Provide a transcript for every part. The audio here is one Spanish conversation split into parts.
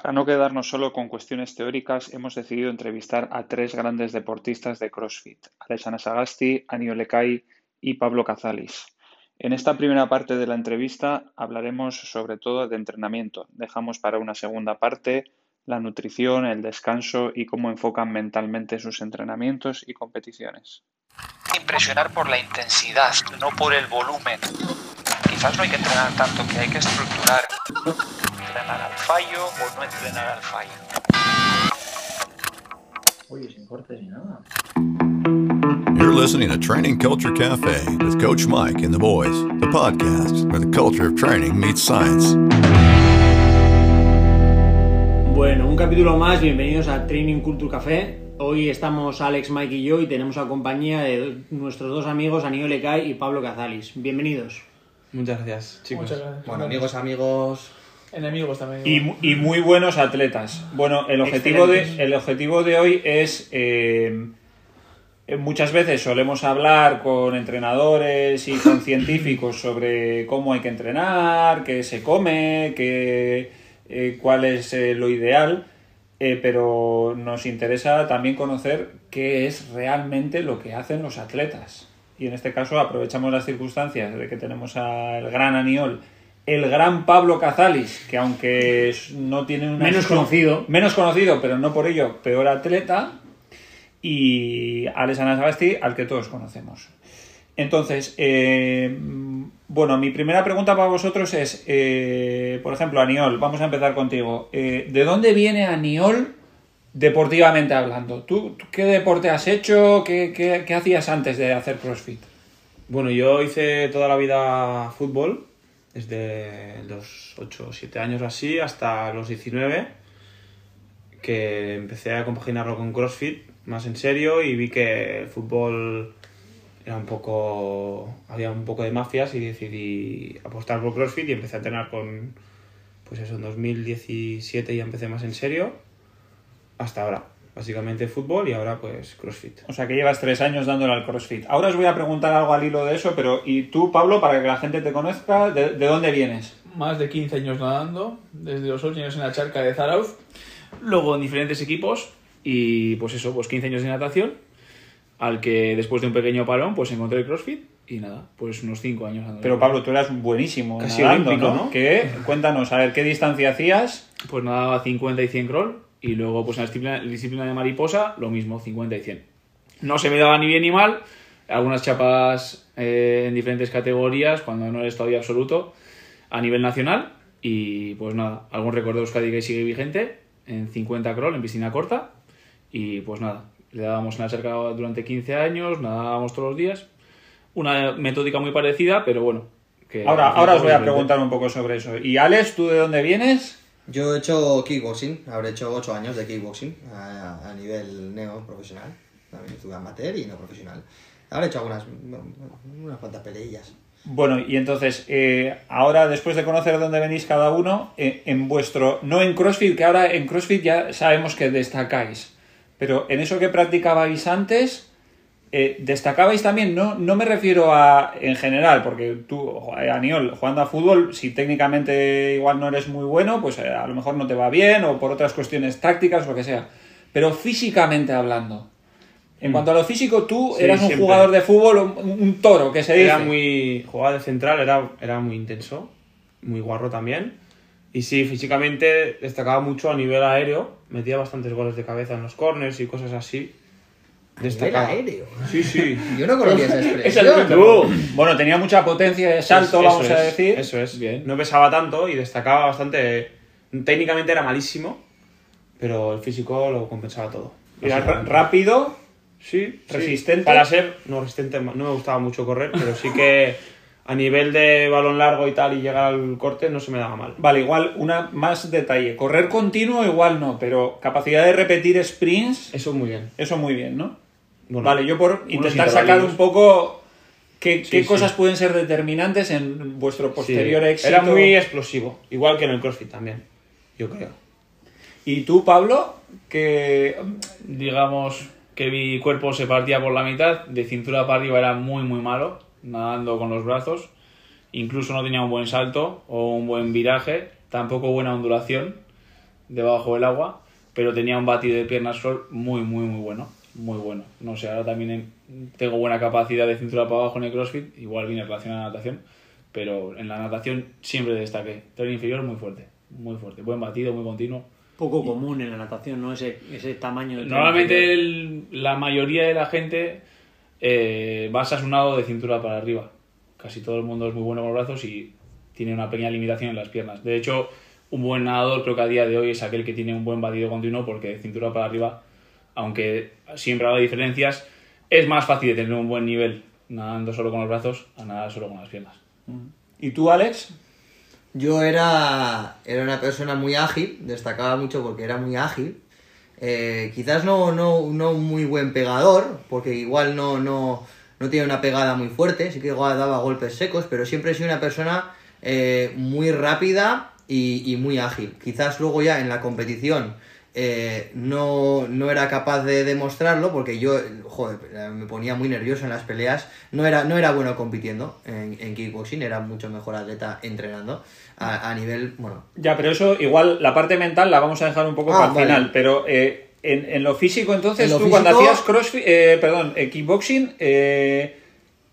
Para no quedarnos solo con cuestiones teóricas, hemos decidido entrevistar a tres grandes deportistas de CrossFit, Alessandra Sagasti, Anio Lecay y Pablo Cazalis. En esta primera parte de la entrevista hablaremos sobre todo de entrenamiento. Dejamos para una segunda parte la nutrición, el descanso y cómo enfocan mentalmente sus entrenamientos y competiciones. Impresionar por la intensidad, no por el volumen. Quizás no hay que entrenar tanto, que hay que estructurar entrenar al fallo o no entrenar al fallo. Oye, sin cortes ni nada. You're listening to Training Culture Cafe with Coach Mike and the boys, the podcast where the culture of training meets science. Bueno, un capítulo más, bienvenidos a Training Culture Café. Hoy estamos Alex, Mike y yo y tenemos a compañía de nuestros dos amigos, Aníbal Lecay y Pablo Cazalis. Bienvenidos. Muchas gracias, chicos. Muchas gracias. Bueno, amigos, amigos. Enemigos también. Y, mu- y muy buenos atletas. Bueno, el objetivo de, el objetivo de hoy es... eh, eh, muchas veces solemos hablar con entrenadores y con científicos sobre cómo hay que entrenar, qué se come, qué, eh, cuál es eh, lo ideal, eh, pero nos interesa también conocer qué es realmente lo que hacen los atletas. Y en este caso aprovechamos las circunstancias de que tenemos al gran Aniol, el gran Pablo Cazalis, que aunque es- no tiene una Menos conocido. menos conocido, pero no por ello peor atleta, y Alessandra Sagasti, al que todos conocemos. Entonces, eh, bueno, mi primera pregunta para vosotros es, eh, por ejemplo, Aniol, vamos a empezar contigo. Eh, ¿De dónde viene Aniol deportivamente hablando? ¿Tú, tú qué deporte has hecho? ¿Qué, qué- qué hacías antes de hacer CrossFit? Bueno, yo hice toda la vida fútbol, desde los 8 o 7 años así hasta los 19, que empecé a compaginarlo con CrossFit más en serio y vi que el fútbol era un poco... había un poco de mafias y decidí apostar por CrossFit y empecé a entrenar con... pues eso, en 2017 ya empecé más en serio, hasta ahora. Básicamente fútbol y ahora pues CrossFit. O sea, que llevas tres años dándole al CrossFit. Ahora os voy a preguntar algo al hilo de eso, pero ¿y tú, Pablo, para que la gente te conozca, de, de dónde vienes? Más de 15 años nadando, desde los 8 años en la charca de Zarauz, luego en diferentes equipos y pues eso, pues 15 años de natación, al que después de un pequeño parón pues encontré el CrossFit y nada, pues unos 5 años andando. Pero Pablo, tú eras buenísimo Casi nadando, olímpico, ¿no? ¿no? ¿Qué? Cuéntanos, a ver, ¿qué distancia hacías? Pues nadaba 50 y 100 crawl y luego pues en la disciplina, disciplina de mariposa lo mismo, 50 y 100. No se me daba ni bien ni mal, algunas chapas eh, en diferentes categorías cuando no eres todavía absoluto a nivel nacional y pues nada, algún récord de Euskadi que sigue vigente en 50 crawl en piscina corta y pues nada, le dábamos una cerca durante 15 años, nadábamos todos los días, una metódica muy parecida, pero bueno. Que Ahora, ahora os voy a preguntar un poco sobre eso. Y Alex, ¿tú de dónde vienes? Yo he hecho kickboxing, habré hecho 8 años de kickboxing a, a nivel neo profesional. También estuve amateur y no profesional. Habré hecho algunas, unas cuantas peleillas. Bueno, y entonces, eh, ahora después de conocer dónde venís cada uno, eh, en vuestro, no en CrossFit, que ahora en CrossFit ya sabemos que destacáis, pero en eso que practicabais antes, eh, destacabais también, no, no me refiero a en general, porque tú, eh, Aniol, jugando a fútbol, si técnicamente igual no eres muy bueno, pues eh, a lo mejor no te va bien, o por otras cuestiones tácticas, lo que sea, pero físicamente hablando. En cuanto a lo físico, tú Sí, eras un siempre. jugador de fútbol, un, un toro, que se dice. Era muy. Jugaba de central, era, era muy intenso, muy guarro también. Y sí, físicamente destacaba mucho a nivel aéreo, metía bastantes goles de cabeza en los corners y cosas así. Destacaba. aéreo? Sí, sí. Yo no conocía esa Esa expresión. Bueno, tenía mucha potencia de salto, vamos a decir. Eso es. Bien. No pesaba tanto y destacaba bastante. Técnicamente era malísimo, pero el físico lo compensaba todo. Era rápido. Sí, sí. resistente. Para ser, no resistente, no me gustaba mucho correr, pero sí que a nivel de balón largo y tal y llegar al corte no se me daba mal. Vale, igual una más detalle. Correr continuo igual no, pero capacidad de repetir sprints, Eso muy bien. eso muy bien, ¿no? Bueno, vale, yo por intentar sacar un poco qué, Sí, qué sí. cosas pueden ser determinantes en vuestro Sí, posterior éxito. Era muy explosivo, igual que en el CrossFit también, yo creo. ¿Y tú, Pablo? Que digamos que mi cuerpo se partía por la mitad, de cintura para arriba era muy muy malo, nadando con los brazos, incluso no tenía un buen salto o un buen viraje, tampoco buena ondulación debajo del agua, pero tenía un batido de piernas crawl muy, muy, muy bueno. Muy bueno. No sé, ahora también en- tengo buena capacidad de cintura para abajo en el CrossFit, igual viene relacionada a la natación, pero en la natación siempre destaqué. Tren inferior muy fuerte, muy fuerte. Buen batido, muy continuo. Poco común en la natación, ¿no? Ese, ese tamaño de Normalmente el- la mayoría de la gente eh, basa su nado de cintura para arriba. Casi todo el mundo es muy bueno con los brazos y tiene una pequeña limitación en las piernas. De hecho, un buen nadador creo que a día de hoy es aquel que tiene un buen batido continuo porque de cintura para arriba, aunque siempre habrá diferencias, es más fácil de tener un buen nivel nadando solo con los brazos a nadar solo con las piernas. ¿Y tú, Alex? Yo era, era una persona muy ágil, destacaba mucho porque era muy ágil. Eh, quizás no, no, no muy buen pegador, porque igual no, no, no tiene una pegada muy fuerte, sí que igual daba golpes secos, pero siempre he sido una persona eh, muy rápida y, y muy ágil. Quizás luego ya en la competición eh, no, no era capaz de demostrarlo porque yo, joder, me ponía muy nervioso en las peleas. No era, no era bueno compitiendo en, en kickboxing, era mucho mejor atleta entrenando a, a nivel, bueno, Ya, pero eso igual la parte mental la vamos a dejar un poco Ah, para el vale. final. Pero eh, en, en lo físico, entonces, En lo tú cuando hacías crossfit, eh, perdón, kickboxing, eh,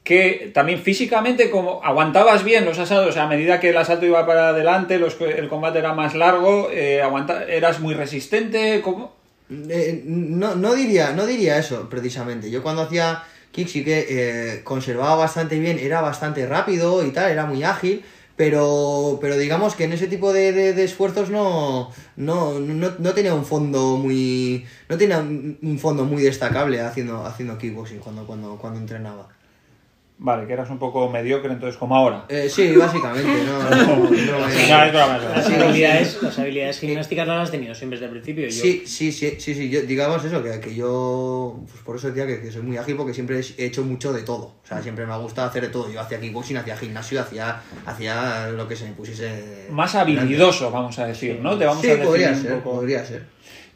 que también físicamente como aguantabas bien los sea, a medida que el asalto iba para adelante, los, el combate era más largo, eh, eras muy resistente, ¿cómo? Eh, no, no, diría, no diría eso, precisamente. Yo cuando hacía kick sí que eh, conservaba bastante bien, era bastante rápido y tal, era muy ágil, pero, pero digamos que en ese tipo de, de- esfuerzos no, no, no, no tenía un fondo muy. no tenía un fondo muy destacable haciendo, haciendo kickboxing cuando, cuando, cuando entrenaba. Vale, que eras un poco mediocre, entonces como ahora. Eh, sí, básicamente, no, no, no, broma. Las habilidades, las habilidades gimnásticas las has tenido siempre desde el principio. Yo, Sí, sí, sí, sí, sí, yo, digamos eso, que, que yo, pues por eso decía que, que soy muy ágil porque siempre he hecho mucho de todo, o sea, siempre me ha gustado hacer de todo, yo hacía kickboxing, hacía gimnasio, hacía, hacía lo que se me pusiese... Más habilidoso, vamos a decir, ¿no? Te vamos sí, a decir podría un ser, poco. podría ser.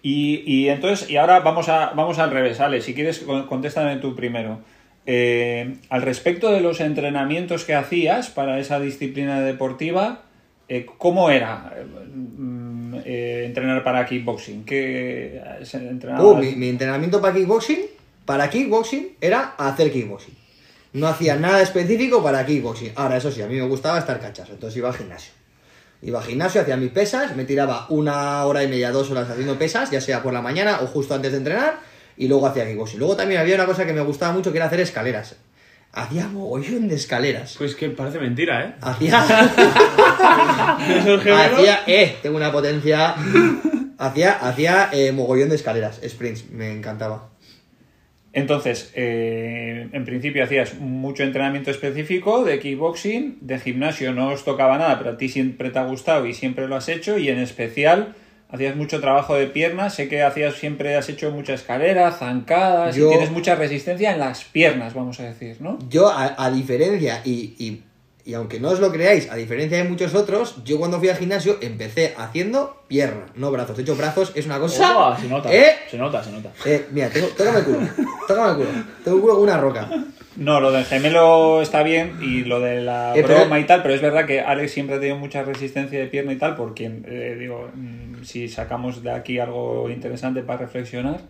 Y, y entonces, y ahora vamos, a, vamos al revés, Ale, si quieres con- contéstame tú primero. Eh, al respecto de los entrenamientos que hacías para esa disciplina deportiva, eh, ¿cómo era mm, eh, entrenar para kickboxing? Uh, mi, mi entrenamiento para kickboxing, para kickboxing, era hacer kickboxing. No hacía nada específico para kickboxing. Ahora, eso sí, a mí me gustaba estar cachazo, entonces iba al gimnasio. Iba al gimnasio, hacía mis pesas, me tiraba una hora y media, dos horas haciendo pesas, ya sea por la mañana o justo antes de entrenar, y luego hacía kickboxing. Luego también había una cosa que me gustaba mucho, que era hacer escaleras. Hacía mogollón de escaleras. Pues que parece mentira, ¿eh? Hacía... Hacía... Eh, tengo una potencia... Hacía, hacía eh, mogollón de escaleras, sprints, me encantaba. Entonces, eh, en principio hacías mucho entrenamiento específico de kickboxing, de gimnasio no os tocaba nada, pero a ti siempre te ha gustado y siempre lo has hecho, y en especial hacías mucho trabajo de piernas, sé que hacías siempre has hecho mucha escalera, zancadas, Yo- y tienes mucha resistencia en las piernas, vamos a decir, ¿no? Yo, a, a diferencia, y, y, y aunque no os lo creáis, a diferencia de muchos otros, yo cuando fui al gimnasio empecé haciendo pierna, no brazos. De hecho, brazos es una cosa... Opa, se nota, ¿Eh? se nota, se nota. Eh, mira, tengo, tócame el culo, tócame el culo. Tengo el culo como una roca. No, lo del gemelo está bien y lo de la Eh, pero- broma y tal, pero es verdad que Alex siempre ha tenido mucha resistencia de pierna y tal, porque eh, digo, mm, si sacamos de aquí algo interesante para reflexionar.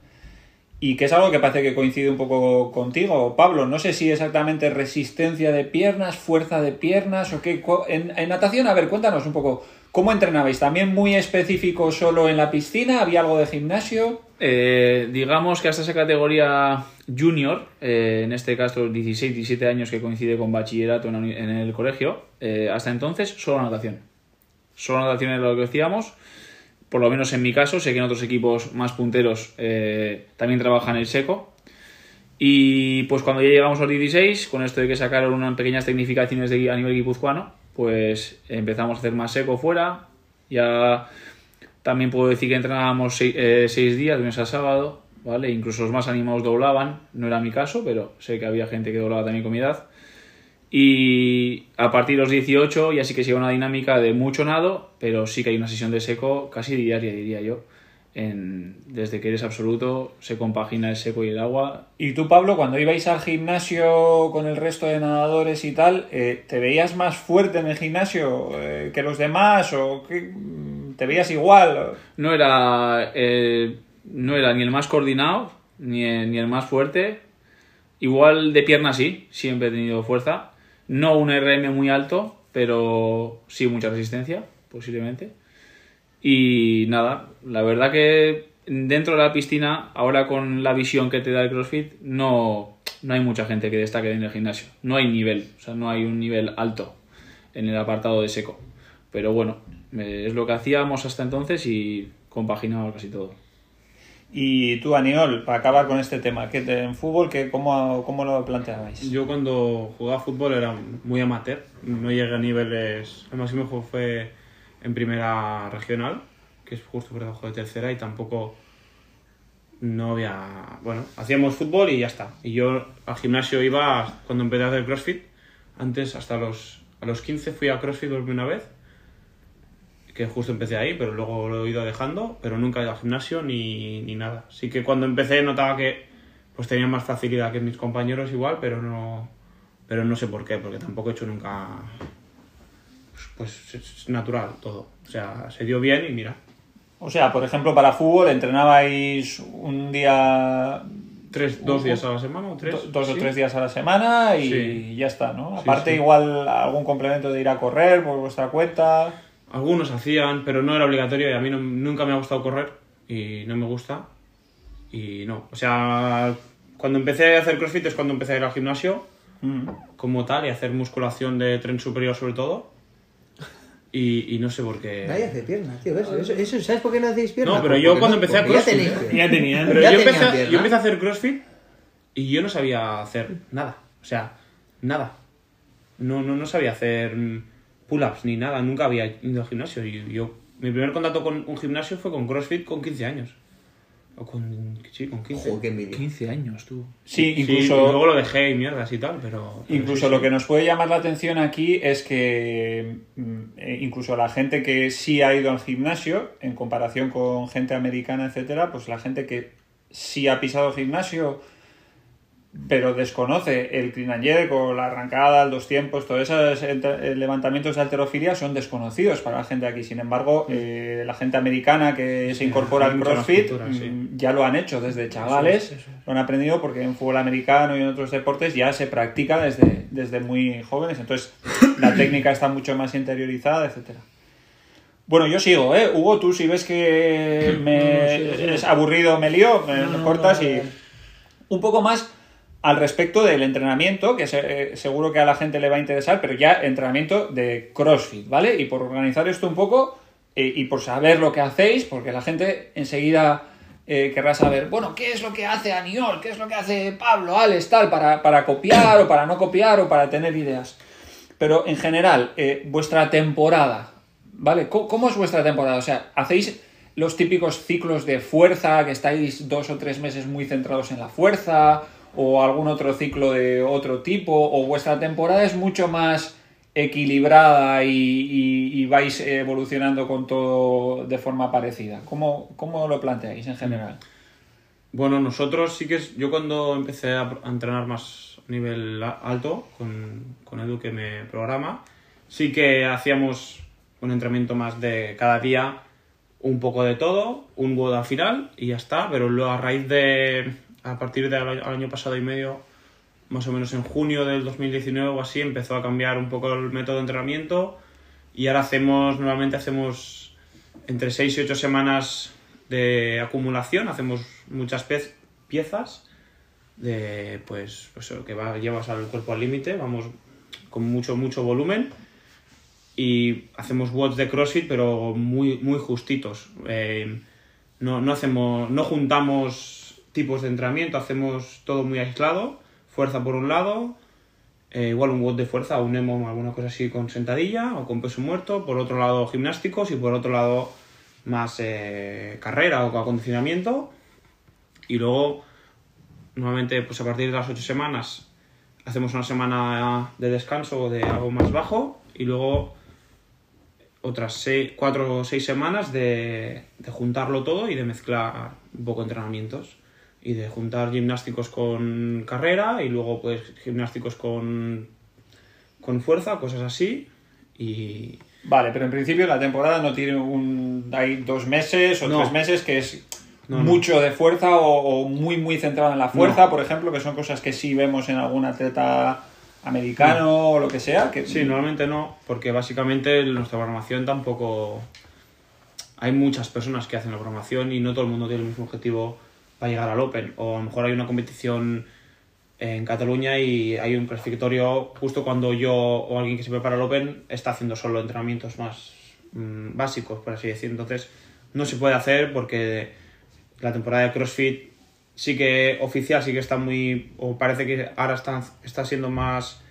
Y que es algo que parece que coincide un poco contigo, Pablo. No sé si exactamente resistencia de piernas, fuerza de piernas o qué. En, en natación, a ver, cuéntanos un poco. ¿Cómo entrenabais? ¿También muy específico solo en la piscina? ¿Había algo de gimnasio? Eh, digamos que hasta esa categoría junior, eh, en este caso 16, 17 años que coincide con bachillerato en, el colegio, eh, hasta entonces solo natación. Solo natación es lo que hacíamos. Por lo menos en mi caso, sé que en otros equipos más punteros eh, también trabajan el seco. Y pues cuando ya llegamos a los 16, con esto de que sacaron unas pequeñas tecnificaciones de, a nivel guipuzcoano, pues empezamos a hacer más seco fuera. Ya también puedo decir que entrenábamos eh, seis días, de lunes a sábado, ¿vale? Incluso los más animados doblaban, no era mi caso, pero sé que había gente que doblaba también con mi edad. Y a partir de los 18 ya sí que sigue una dinámica de mucho nado, pero sí que hay una sesión de seco casi diaria, diría yo. En, desde que eres absoluto se compagina el seco y el agua. Y tú, Pablo, cuando ibais al gimnasio con el resto de nadadores y tal, eh, ¿te veías más fuerte en el gimnasio eh, que los demás? ¿O qué? Mm, ¿Te veías igual? No era, eh, no era ni el más coordinado, ni el, ni el más fuerte. Igual de pierna sí, siempre he tenido fuerza. No un RM muy alto, pero sí mucha resistencia, posiblemente. Y nada, la verdad que dentro de la piscina, ahora con la visión que te da el CrossFit, no, no hay mucha gente que destaque en el gimnasio. No hay nivel, o sea, no hay un nivel alto en el apartado de seco. Pero bueno, es lo que hacíamos hasta entonces y compaginaba casi todo. Y tú, Aniol, para acabar con este tema, ¿qué te- en fútbol qué, cómo, cómo lo planteabais? Yo cuando jugaba fútbol era muy amateur, no llegué a niveles... El máximo juego fue en primera regional, que es justo por debajo de tercera, y tampoco no había... Bueno, hacíamos fútbol y ya está. Y yo al gimnasio iba cuando empecé a hacer CrossFit. Antes, hasta los, a los 15 fui a CrossFit por primera vez, que justo empecé ahí, pero luego lo he ido dejando, pero nunca he ido al gimnasio ni, ni nada. Así que cuando empecé notaba que pues tenía más facilidad que mis compañeros igual, pero no pero no sé por qué, porque tampoco he hecho nunca pues, pues es natural todo. O sea, se dio bien y mira, O sea, por ejemplo, para fútbol entrenabais un día, tres, dos días a la semana o tres. do- dos o tres días a la semana y Sí. ya está, ¿no? Aparte, sí. igual algún complemento de ir a correr por vuestra cuenta. Algunos hacían, pero no era obligatorio y a mí no- nunca me ha gustado correr y no me gusta. Y no, o sea, cuando empecé a hacer CrossFit es cuando empecé a ir al gimnasio Mm. como tal y hacer musculación de tren superior sobre todo. Y, y no sé por qué. Nadie hace piernas, tío. Eso, eso- ¿Sabes por qué no hacéis piernas? No, pero yo cuando empecé a ya CrossFit- tenéis piernas. Ya tenían. Pero Ya yo tenían empecé, pierna. yo empecé a hacer CrossFit y yo no sabía hacer nada. O sea, nada. No, no, no sabía hacer pull-ups ni nada. Nunca había ido al gimnasio. Y yo, mi primer contacto con un gimnasio fue con CrossFit con 15 años. O con, sí, con 15. Joder, qué envidia. 15 años, tú. Sí, Sí, incluso, y luego lo dejé y mierdas y tal, pero... pero incluso sí, lo sí. que nos puede llamar la atención aquí es que mm, eh, incluso la gente que sí ha ido al gimnasio, en comparación con gente americana, etcétera, pues la gente que sí ha pisado el gimnasio pero desconoce el clean and jerk o la arrancada, el dos tiempos, todos esos eh, levantamientos de alterofilia son desconocidos para la gente aquí. Sin embargo, eh, la gente americana que se incorpora al CrossFit sí. mm, ya lo han hecho desde chavales, lo han aprendido porque en fútbol americano y en otros deportes ya se practica desde, desde muy jóvenes. Entonces, la técnica está mucho más interiorizada, etcétera. Bueno, yo sigo, ¿eh? Hugo, tú si ves que me No, es aburrido, me lío, me, No, cortas y un poco más al respecto del entrenamiento, que eh, seguro que a la gente le va a interesar, pero ya entrenamiento de CrossFit, ¿vale? Y por organizar esto un poco eh, y por saber lo que hacéis, porque la gente enseguida eh, querrá saber, bueno, ¿qué es lo que hace Aniol? ¿Qué es lo que hace Pablo, Alex, tal, para, para copiar o para no copiar o para tener ideas? Pero en general, vuestra temporada, ¿vale? ¿Cómo, cómo es vuestra temporada? O sea, ¿hacéis los típicos ciclos de fuerza, que estáis dos o tres meses muy centrados en la fuerza, o algún otro ciclo de otro tipo, o vuestra temporada es mucho más equilibrada y, y- vais evolucionando con todo de forma parecida? ¿Cómo, cómo lo planteáis en general? Bueno, nosotros sí que es... Yo cuando empecé a, entrenar más a nivel alto, con, con Edu que me programa, sí que hacíamos un entrenamiento más de cada día, un poco de todo, un WOD al final y ya está, pero luego a raíz de... A partir del al año pasado y medio, más o menos en junio del 2019 o así, empezó a cambiar un poco el método de entrenamiento y ahora hacemos, normalmente hacemos entre 6 y 8 semanas de acumulación, hacemos muchas piezas de pues, pues que va, llevas al cuerpo al límite, vamos con mucho, mucho volumen y hacemos watts de CrossFit pero muy, muy justitos. Eh, no, no hacemos, no juntamos tipos de entrenamiento, hacemos todo muy aislado, fuerza por un lado, eh, igual un WOD de fuerza, un EMOM, alguna cosa así con sentadilla o con peso muerto, por otro lado gimnásticos y por otro lado más eh, carrera o acondicionamiento. Y luego normalmente pues a partir de las 8 semanas hacemos una semana de descanso de algo más bajo y luego otras 4 o 6 semanas de, de juntarlo todo y de mezclar un poco entrenamientos y de juntar gimnásticos con carrera y luego pues gimnásticos con, con fuerza, cosas así y, Vale, pero en principio la temporada no tiene un. Hay dos meses o No. tres meses que es No, no. mucho de fuerza o, o muy, muy centrado en la fuerza, por ejemplo, que son cosas que sí vemos en algún atleta americano o lo que sea. Que, Sí, normalmente no, porque básicamente en nuestra programación tampoco... Hay muchas personas que hacen la programación y no todo el mundo tiene el mismo objetivo para llegar al Open. O a lo mejor hay una competición en Cataluña y hay un clasificatorio justo cuando yo o alguien que se prepara al Open está haciendo solo entrenamientos más mm, básicos, por así decir. Entonces no se puede hacer porque la temporada de CrossFit sí que oficial, sí que está muy... o parece que ahora está, está siendo más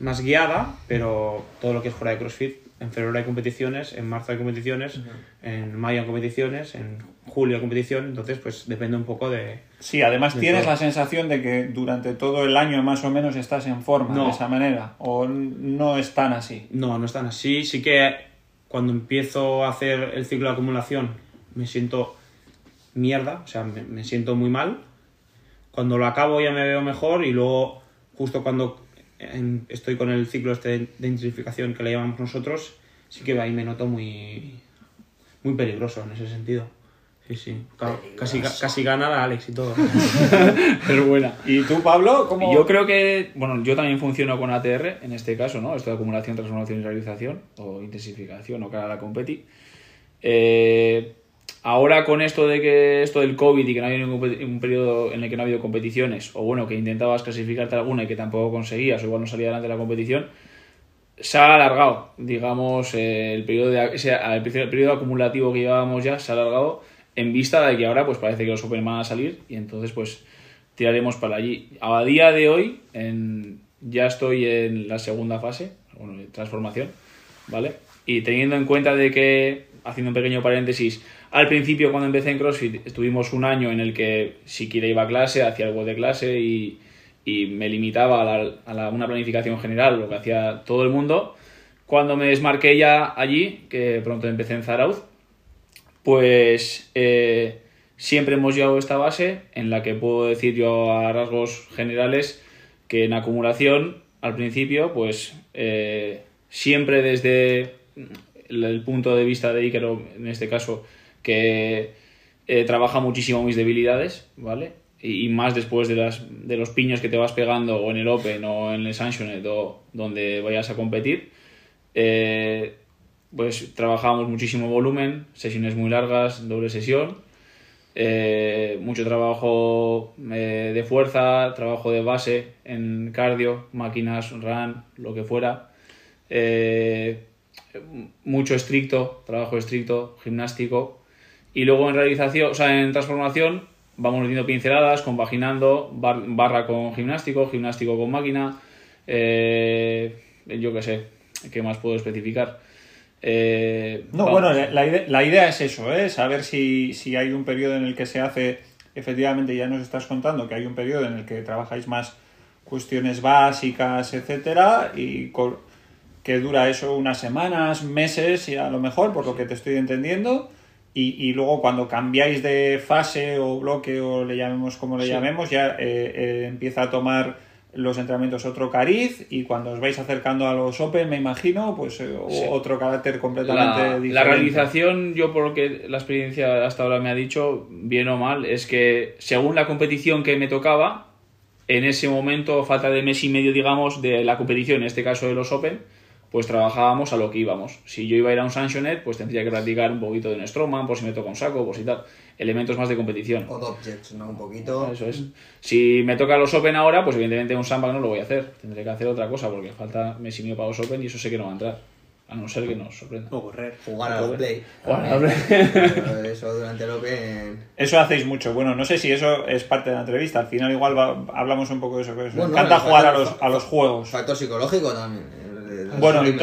más guiada, pero todo lo que es fuera de CrossFit, en febrero hay competiciones, en marzo hay competiciones, en mayo hay competiciones, en julio hay competición, entonces pues depende un poco de... Sí, además De tienes todo. la sensación de que durante todo el año más o menos estás en forma No. de esa manera, o no es tan así. No, no están así, sí que cuando empiezo a hacer el ciclo de acumulación me siento mierda, o sea, me, me siento muy mal. Cuando lo acabo ya me veo mejor y luego justo cuando en- estoy con el ciclo este de, de intensificación que le llamamos nosotros, sí que ahí me noto muy, muy peligroso en ese sentido. Sí, sí. Ca- Casi, casi gana a Alex y todo. Pero buena. ¿Y tú, Pablo? ¿cómo? Yo creo que, bueno, yo también funciono con ATR en este caso, ¿no? Esto de acumulación, transformación y realización, o intensificación, o cara a la competi. Eh, ahora con esto de que esto del COVID y que no ha habido ningún periodo en el que no ha habido competiciones, o bueno, que intentabas clasificarte alguna y que tampoco conseguías, o igual no salía adelante la competición, se ha alargado, digamos, el periodo de, ese- el periodo acumulativo que llevábamos ya se ha alargado en vista de que ahora pues parece que los Open van a salir y entonces pues tiraremos para allí. A día de hoy en- ya estoy en la segunda fase, bueno, transformación, ¿vale? Y teniendo en cuenta de que, haciendo un pequeño paréntesis, al principio cuando empecé en CrossFit estuvimos un año en el que siquiera iba a clase, hacía algo de clase y, me limitaba a, una planificación general, lo que hacía todo el mundo. Cuando me desmarqué ya allí, que pronto empecé en Zarauz, pues eh, siempre hemos llevado esta base en la que puedo decir yo a rasgos generales que en acumulación al principio pues eh, siempre desde el, punto de vista de Iker en este caso que eh, trabaja muchísimo mis debilidades vale y, más después de las de los piños que te vas pegando o en el Open o en el Sanctioned o donde vayas a competir eh, pues trabajábamos muchísimo volumen, sesiones muy largas, doble sesión, eh, mucho trabajo de fuerza, trabajo de base en cardio, máquinas, run, lo que fuera, eh, mucho estricto, trabajo estricto, gimnástico, y luego en realización, o sea, en transformación vamos metiendo pinceladas, compaginando, bar- barra con gimnástico, gimnástico con máquina, eh, yo qué sé, ¿qué más puedo especificar? Eh, No, bueno, la, la ide- la idea es eso, ¿eh? saber si, si hay un periodo en el que se hace, efectivamente ya nos estás contando que hay un periodo en el que trabajáis más cuestiones básicas, etcétera, y co- que dura eso unas semanas, meses, y a lo mejor, por lo que te estoy entendiendo, y, y luego cuando cambiáis de fase o bloque o le llamemos como le Sí. llamemos, ya eh, eh, empieza a tomar los entrenamientos otro cariz y cuando os vais acercando a los Open, me imagino, pues eh, Sí. otro carácter completamente la, diferente. la realización, yo por lo que la experiencia hasta ahora me ha dicho, bien o mal, es que según la competición que me tocaba, en ese momento, falta de mes y medio, digamos, de la competición, en este caso de los Open, pues trabajábamos a lo que íbamos. Si yo iba a ir a un Sanctioned, pues tendría que practicar un poquito de un Strongman, por si me toca un saco, por si tal. Elementos más de competición. O objects, ¿no? Un poquito. Eso es. Si me toca los Open ahora, pues evidentemente un sandbag no lo voy a hacer. Tendré que hacer otra cosa porque falta mes y medio para los Open y eso sé que no va a entrar. A no ser que nos sorprenda. O correr. Jugar a los play. Jugar a los Pero Eso durante el Open. Eso hacéis mucho. Bueno, no sé si eso es parte de la entrevista. Al final igual va- hablamos un poco de eso. Bueno, encanta jugar a los, a los juegos. Factor psicológico también. Bueno, de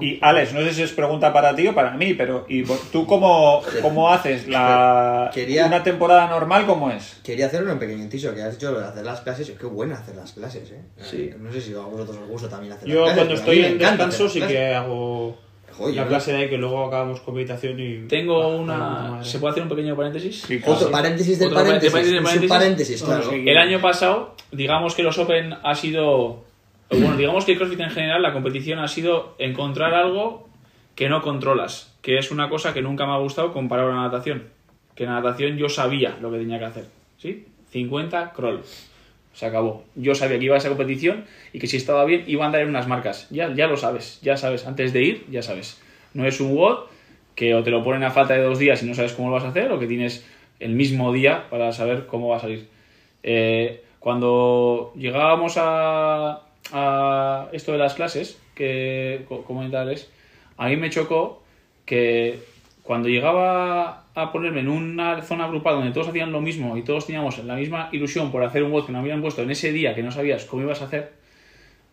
y, Alex, no sé si es pregunta para ti o para mí, pero ¿y tú cómo, cómo haces la, Quería- una temporada normal? ¿Cómo es? Quería hacer un pequeño inciso, que has dicho lo de hacer las clases. Qué bueno hacer las clases, ¿eh? Sí. No sé si a vosotros os gusta también hacer Yo las clases. cuando pero a estoy en descanso sí que hago Joder, la yo- clase de ahí que luego acabamos con meditación y... Tengo Ah, una. ¿Se puede hacer un pequeño paréntesis? Sí, Otro paréntesis del paréntesis, paréntesis. paréntesis, claro. El año pasado, digamos que los Open ha sido. Bueno, digamos que CrossFit en general, la competición ha sido encontrar algo que no controlas, que es una cosa que nunca me ha gustado comparar a la natación. Que en la natación yo sabía lo que tenía que hacer. ¿Sí? 50 crawl. Se acabó. Yo sabía que iba a esa competición y que si estaba bien iba a andar en unas marcas. Ya, ya lo sabes, ya sabes. Antes de ir, ya sabes. No es un WOD que o te lo ponen a falta de dos días y no sabes cómo lo vas a hacer o que tienes el mismo día para saber cómo va a salir. Eh, cuando llegábamos a, a esto de las clases, que co- comentales, a mí me chocó que cuando llegaba a ponerme en una zona agrupada donde todos hacían lo mismo y todos teníamos la misma ilusión por hacer un WOD que nos habían puesto en ese día que no sabías cómo ibas a hacer,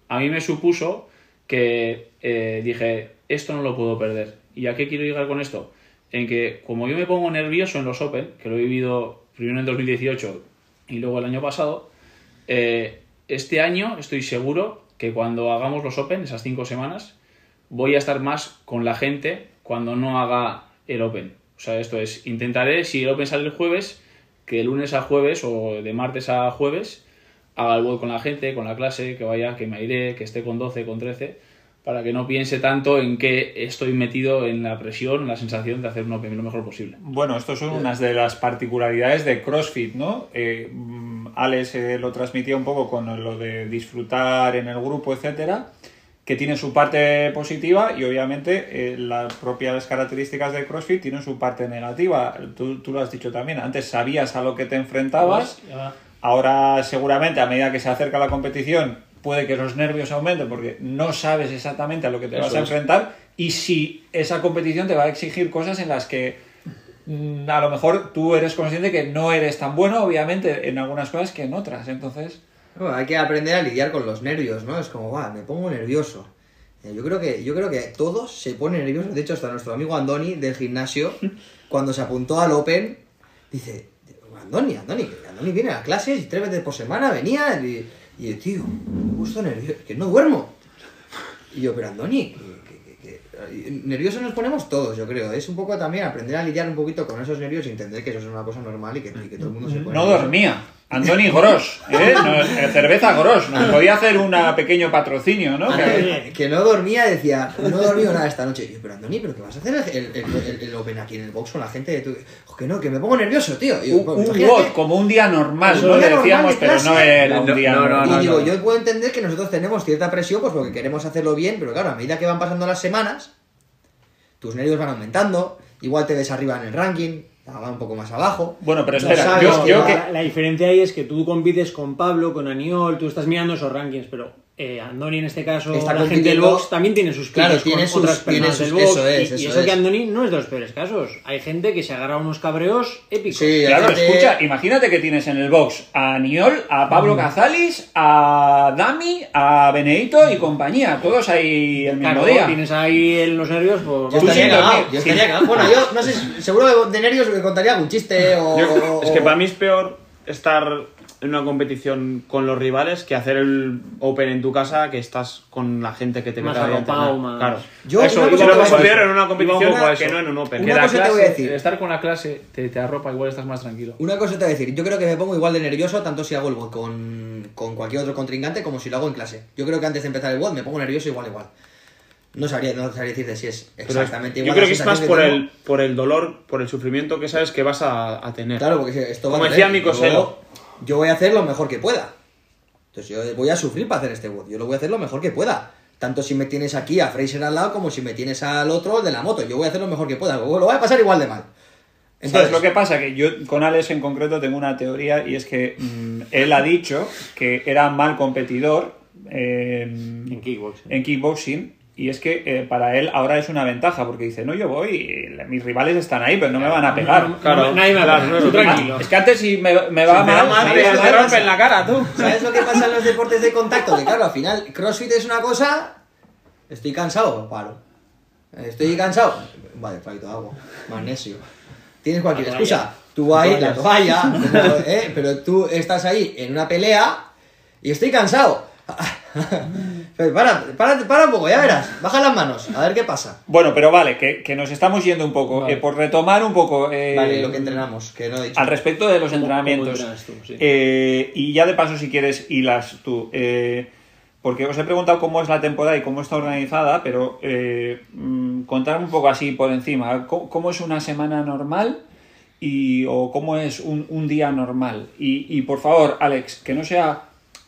a mí me supuso que eh, dije, esto no lo puedo perder. ¿Y a qué quiero llegar con esto? En que como yo me pongo nervioso en los Open, que lo he vivido primero en 2018 y luego el año pasado, eh, este año estoy seguro que cuando hagamos los Open, esas cinco semanas, voy a estar más con la gente cuando no haga el Open. O sea, esto es, intentaré, si el Open sale el jueves, que de lunes a jueves o de martes a jueves haga el WOD con la gente, con la clase, que vaya, que me iré, que esté con 12, con 13, para que no piense tanto en que estoy metido en la presión, la sensación de hacer un Open lo mejor posible. Bueno, estos son unas de las particularidades de CrossFit, ¿no? Eh, Alex eh, lo transmitía un poco con lo de disfrutar en el grupo, etcétera, que tiene su parte positiva y obviamente eh, las propias características de CrossFit tienen su parte negativa. Tú, tú lo has dicho también, antes sabías a lo que te enfrentabas, ahora seguramente a medida que se acerca la competición puede que los nervios aumenten porque no sabes exactamente a lo que te Eso vas a es. enfrentar y si esa competición te va a exigir cosas en las que a lo mejor tú eres consciente que no eres tan bueno, obviamente, en algunas cosas que en otras. Entonces, Bueno, hay que aprender a lidiar con los nervios, ¿no? Es como, va, me pongo nervioso. Eh, Yo creo que yo creo que todos se ponen nerviosos. De hecho, hasta nuestro amigo Andoni del gimnasio, cuando se apuntó al Open, dice, Andoni, Andoni, Andoni viene a clases y tres veces por semana venía y, y yo, tío, me he puesto nervioso, que no duermo. Y yo, pero Andoni, que, que- que- que- nerviosos nos ponemos todos, yo creo. Es un poco también aprender a lidiar un poquito con esos nervios y entender que eso es una cosa normal y que, y que todo el mundo se pone no dormía. Andoni Gross, ¿eh? No, eh, cerveza Gross. Nos podía hacer un pequeño patrocinio, ¿no? Que- que no dormía, decía, no he dormido nada esta noche. Y yo, pero Andoni, ¿pero qué vas a hacer el, el, el- el Open aquí en el box con la gente? Tú, "Jo, que no, que me pongo nervioso, tío. Yo, un, un como un día normal, Un ¿no? día Le normal decíamos, de pero no era un No, día no, no, normal. y digo, yo puedo entender que nosotros tenemos cierta presión pues porque queremos hacerlo bien, pero claro, a medida que van pasando las semanas, tus nervios van aumentando, igual te ves arriba en el ranking, va un poco más abajo. Bueno, pero espera, sabes yo, que, la, la diferencia ahí es que tú compites con Pablo, con Aniol, tú estás mirando esos rankings, pero eh, Andoni en este caso, Está la gente del box también tiene sus Claro, tiene con sus- otras tiene personas sus- del box. eso es, y, y eso eso que es. Andoni no es de los peores casos. Hay gente que se agarra unos cabreos épicos. Sí, Claro, gente- escucha, imagínate que tienes en el box a Niol, a Pablo Cazalis, a Dami, a Benedito y compañía, todos ahí el mismo Claro, día. tienes ahí en los nervios, pues... Yo estaría yo. Bueno, yo no sé, seguro que de nervios me contaría algún chiste o... Yo- es que para mí es peor estar en una competición con los rivales que hacer el Open en tu casa que estás con la gente que te Más arropado, más- Claro. Yo eso, una yo cosa lo decir. en una competición Iba un poco que no en un Open. Una Que cosa te voy a clase- decir. Estar con la clase te, te arropa, igual estás más tranquilo. Una cosa te voy a decir, yo creo que me pongo igual de nervioso tanto si hago el WOD con, con cualquier otro contrincante como si lo hago en clase. Yo creo que antes de empezar el WOD me pongo nervioso igual igual. No sabría, no sabría decirte si es Pero exactamente yo igual. creo la que es más por tengo. el, por el dolor, por el sufrimiento que sabes que vas a, a tener. Claro, porque esto va Como a decía mi coselo. Yo, voy a hacer lo mejor que pueda. Entonces yo voy a sufrir para hacer este WOD. Yo lo voy a hacer lo mejor que pueda. Tanto si me tienes aquí a Fraser al lado como si me tienes al otro el de la moto. Yo voy a hacer lo mejor que pueda. Lo voy a pasar igual de mal. ¿Sabes lo que pasa? Que yo con Alex en concreto tengo una teoría y es que mm, él ha dicho que era mal competidor eh, En kickboxing. en kickboxing y es que eh, para él ahora es una ventaja porque dice, no, yo voy, y mis rivales están ahí, pero no me van a pegar. No, no, nadie me va a claro, pegar, tranquilo. Es que antes si me, me va Si te mal, da mal, te- me te a- rompen la cara, tú. ¿Sabes lo que pasa en los deportes de contacto? Que claro, al final, CrossFit es una cosa. Estoy cansado, paro. Estoy cansado. Vale, traído agua. Magnesio. Tienes cualquier excusa. Tú ahí, la toalla, pero, ¿eh? pero tú estás ahí en una pelea y estoy cansado. Para, para, para un poco, ya verás. Baja las manos, a ver qué pasa. Bueno, pero vale, que, que nos estamos yendo un poco. Vale. Eh, por retomar un poco eh, Vale, lo que entrenamos, que no he dicho. al respecto de los ¿Cómo- entrenamientos. cómo entrenas tú? Sí. Eh, y ya de paso, si quieres, hilas tú. Eh, porque os he preguntado cómo es la temporada y cómo está organizada, pero eh, mm, contarme un poco así por encima. ¿Cómo, cómo es una semana normal y, o cómo es un, un día normal? Y, y, por favor, Alex, que no sea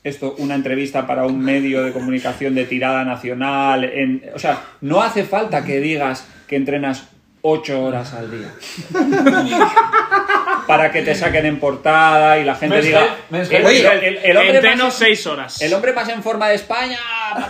esto una entrevista para un medio de comunicación de tirada nacional. En, o sea, no hace falta que digas que entrenas ocho horas al día. para que te saquen en portada y la gente diga. El, Health. el- el- el hombre Entreno más, 6 horas. el hombre más en forma de España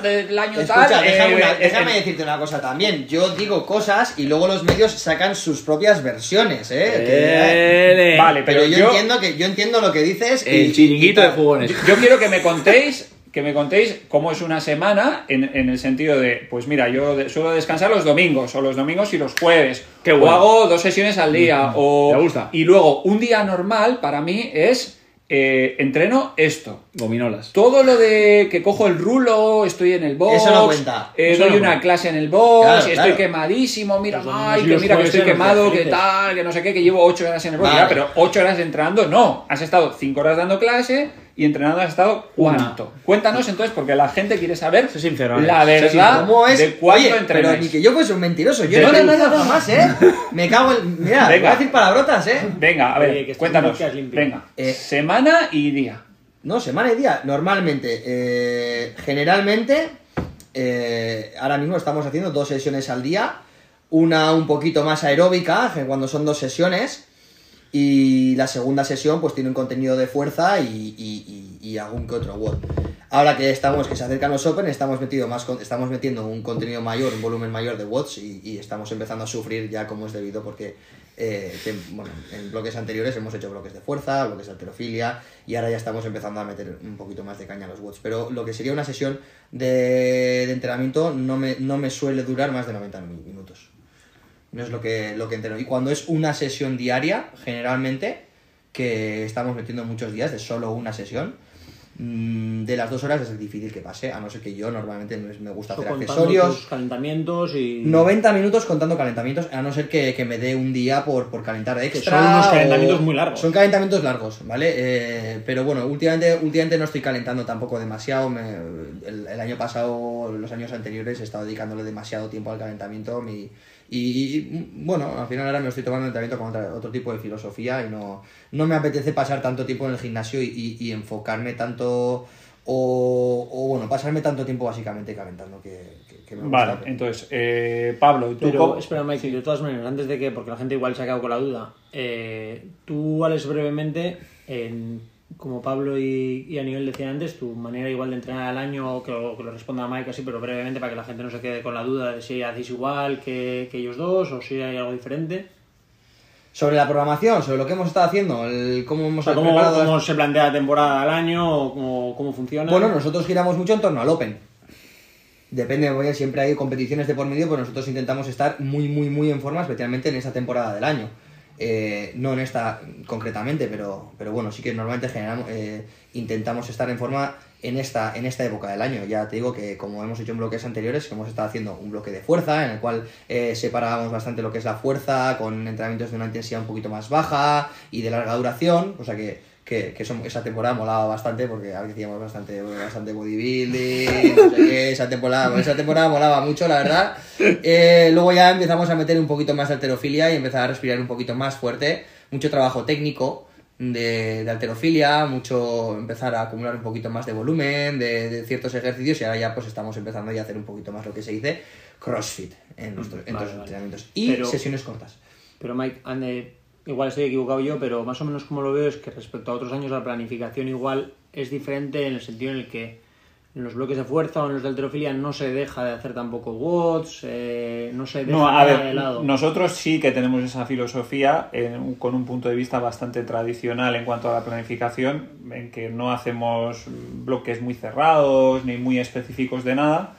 del año Escucha, tal. déjame, eh, una- eh, déjame eh, decirte una cosa también. Yo digo cosas y luego los medios sacan sus propias versiones, ¿eh? Que-. Vale, pero, pero yo, yo- entiendo que yo entiendo lo que dices. y- El chiringuito y de tal. jugones. Yo quiero que me contéis, que me contéis cómo es una semana en, en el sentido de, pues mira, yo de- suelo descansar los domingos, o los domingos y los jueves, Qué o bueno. hago dos sesiones al día, o... Me gusta. Y luego, un día normal para mí es, eh, entreno esto. Gominolas. Todo lo de que cojo el rulo, estoy en el box. Eso no cuenta. eh, Eso doy no una cuenta. clase en el box, Claro, estoy claro. quemadísimo, mira, ay, que mira que estoy quemado, que tal, que no sé qué, que llevo ocho horas en el box. Vale. Ya, pero ocho horas entrenando, no. Has estado cinco horas dando clase y entrenando has estado cuánto. Cuéntanos entonces, porque la gente quiere saber Sé sincero, la Alex, sé verdad sincero. ¿Cómo es? de cuánto Oye, pero entrenáis. ni que yo fuese un mentiroso. Yo De no he tu- entrenado jamás, ¿eh? Me cago en. Mira, Venga. voy a decir palabrotas, ¿eh? Venga, a ver, Oye, cuéntanos. Venga, Eh, semana y día. No, semana y día. Normalmente, eh, generalmente, eh, ahora mismo estamos haciendo dos sesiones al día. Una un poquito más aeróbica, cuando son dos sesiones. Y la segunda sesión, pues tiene un contenido de fuerza y, algún que otro WOD. Ahora que estamos, que se acercan los Open, estamos, metido más, estamos metiendo un contenido mayor, un volumen mayor de watts y, estamos empezando a sufrir ya como es debido porque eh, bueno, en bloques anteriores hemos hecho bloques de fuerza, bloques de alterofilia y ahora ya estamos empezando a meter un poquito más de caña a los watts. Pero lo que sería una sesión de, de entrenamiento no me, no me suele durar más de 90 mi- minutos. No es lo que, lo que entreno. Y cuando es una sesión diaria, generalmente, que estamos metiendo muchos días de solo una sesión, mm, de las dos horas es difícil que pase, a no ser que yo normalmente me gusta hacer accesorios. calentamientos y... 90 minutos contando calentamientos, a no ser que, que me dé un día por, por calentar extra. son unos o- calentamientos muy largos. Son calentamientos largos, ¿vale? Eh, pero bueno, últimamente, últimamente no estoy calentando tampoco demasiado. me- el, el año pasado, los años anteriores, he estado dedicándole demasiado tiempo al calentamiento. mi- y, bueno, al final ahora me estoy tomando entrenamiento con otra- otro tipo de filosofía y no, no me apetece pasar tanto tiempo en el gimnasio y, y- y enfocarme tanto. O, o, bueno, pasarme tanto tiempo básicamente calentando que, que- que me gusta. Vale, entonces, eh, Pablo, ¿y tú Pero, cómo- espera, Mike, de todas maneras, antes de que, porque la gente igual se ha quedado con la duda, eh, tú, Alex, brevemente, en- como Pablo y, y a nivel decían antes, tu manera igual de entrenar al año, que lo, que lo responda Mike así, pero brevemente para que la gente no se quede con la duda de si hacéis igual que, que ellos dos o si hay algo diferente. Sobre la programación, sobre lo que hemos estado haciendo, el, cómo O hemos sea, ¿cómo, las- se plantea la temporada al año o cómo, cómo funciona? Bueno, nosotros giramos mucho en torno al Open. Depende, oye, siempre hay competiciones de por medio, pero nosotros intentamos estar muy, muy, muy en forma, especialmente en esta temporada del año. Eh, no en esta concretamente, pero, pero bueno, sí que normalmente generamos, eh, intentamos estar en forma en esta, en esta época del año. Ya te digo que como hemos hecho en bloques anteriores, hemos estado haciendo un bloque de fuerza, en el cual eh, separábamos bastante lo que es la fuerza, con entrenamientos de una intensidad un poquito más baja y de larga duración, o sea que que, que eso- esa temporada molaba bastante porque hacíamos bastante, bastante bodybuilding, no sé qué, esa temporada, esa temporada molaba mucho, la verdad. Eh, luego ya empezamos a meter un poquito más de alterofilia y empezar a respirar un poquito más fuerte, mucho trabajo técnico de, de alterofilia, mucho empezar a acumular un poquito más de volumen, de, de ciertos ejercicios y ahora ya pues estamos empezando ya a hacer un poquito más lo que se dice CrossFit en nuestros, en Vale, nuestros vale. entrenamientos y Pero- sesiones cortas. Pero Mike, ande, igual estoy equivocado yo, pero más o menos como lo veo es que respecto a otros años la planificación igual es diferente en el sentido en el que en los bloques de fuerza o en los de alterofilia no se deja de hacer tampoco watts, eh, no se deja No, a ver, de lado. nosotros sí que tenemos esa filosofía en un- con un punto de vista bastante tradicional en cuanto a la planificación, en que no hacemos bloques muy cerrados ni muy específicos de nada.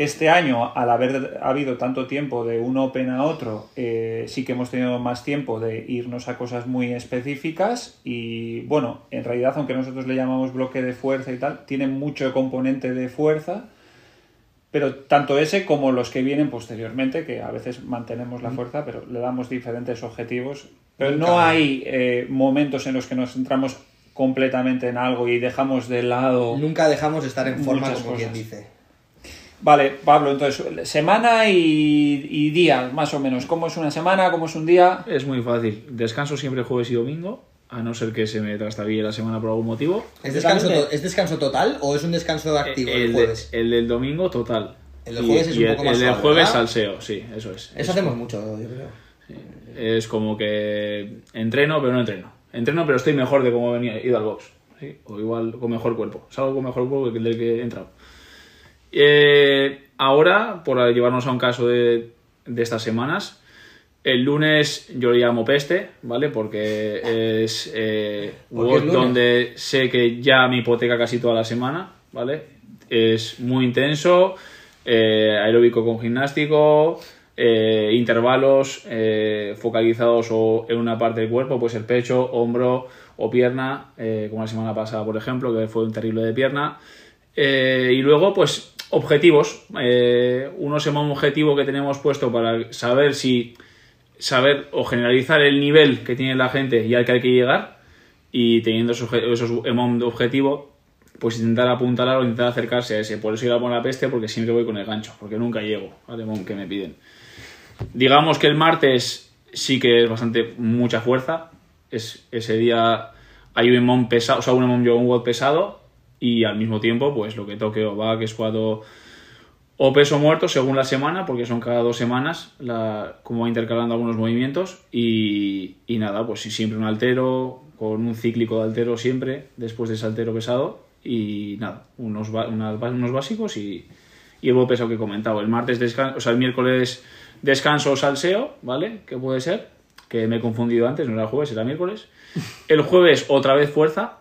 Este año, al haber habido tanto tiempo de un Open a otro, eh, sí que hemos tenido más tiempo de irnos a cosas muy específicas y bueno, en realidad aunque nosotros le llamamos bloque de fuerza y tal, tiene mucho componente de fuerza, pero tanto ese como los que vienen posteriormente, que a veces mantenemos la fuerza, pero le damos diferentes objetivos. Pero no hay eh, momentos en los que nos centramos completamente en algo y dejamos de lado... Nunca dejamos de estar en forma, como quien dice. Vale, Pablo, entonces, semana y, y día, más o menos. ¿Cómo es una semana? ¿Cómo es un día? Es muy fácil. Descanso siempre jueves y domingo, a no ser que se me trastabille la semana por algún motivo. ¿Es descanso, ¿Es descanso total o es un descanso activo el, el, de- jueves? el del domingo, total. El del jueves Y- es y un el- poco más El del jueves, ¿verdad? salseo, sí, eso es. Eso hacemos mucho, yo creo. Es como que entreno, pero no entreno. Entreno, pero estoy mejor de cómo venía, he ido al box. ¿sí? O igual con mejor cuerpo. Salgo con mejor cuerpo que el del que he entrado. Eh, ahora, por llevarnos a un caso de, de estas semanas, el lunes yo lo llamo peste, ¿vale? Porque es eh, donde sé que ya me hipoteca casi toda la semana, ¿vale? Es muy intenso, eh, aeróbico con gimnástico, eh, intervalos eh, focalizados o en una parte del cuerpo, pues el pecho, hombro o pierna, eh, como la semana pasada, por ejemplo, que fue un terrible de pierna. Y luego, pues, objetivos. Eh, uno se llama un objetivo que tenemos puesto para saber si saber o generalizar el nivel que tiene la gente y al que hay que llegar. Y teniendo esos, esos de objetivo pues intentar apuntalar o intentar acercarse a ese. Por eso ir a por la peste porque siempre voy con el gancho porque nunca llego al EMOM que me piden. Digamos que el martes sí que es bastante mucha fuerza. Es, ese día hay un EMOM pesado o sea un EMOM yo un WOD pesado y al mismo tiempo pues lo que toque o back squat o o peso muerto según la semana, porque son cada dos semanas, la, como va intercalando algunos movimientos. Y, nada, pues siempre un altero, con un cíclico de altero siempre, después de ese altero pesado. Y nada, unos, unos básicos y, y el peso que he comentado. El martes descanso, o sea, el miércoles descanso salseo, ¿vale? Que puede ser, que me he confundido antes, no era jueves, era miércoles. El jueves otra vez fuerza,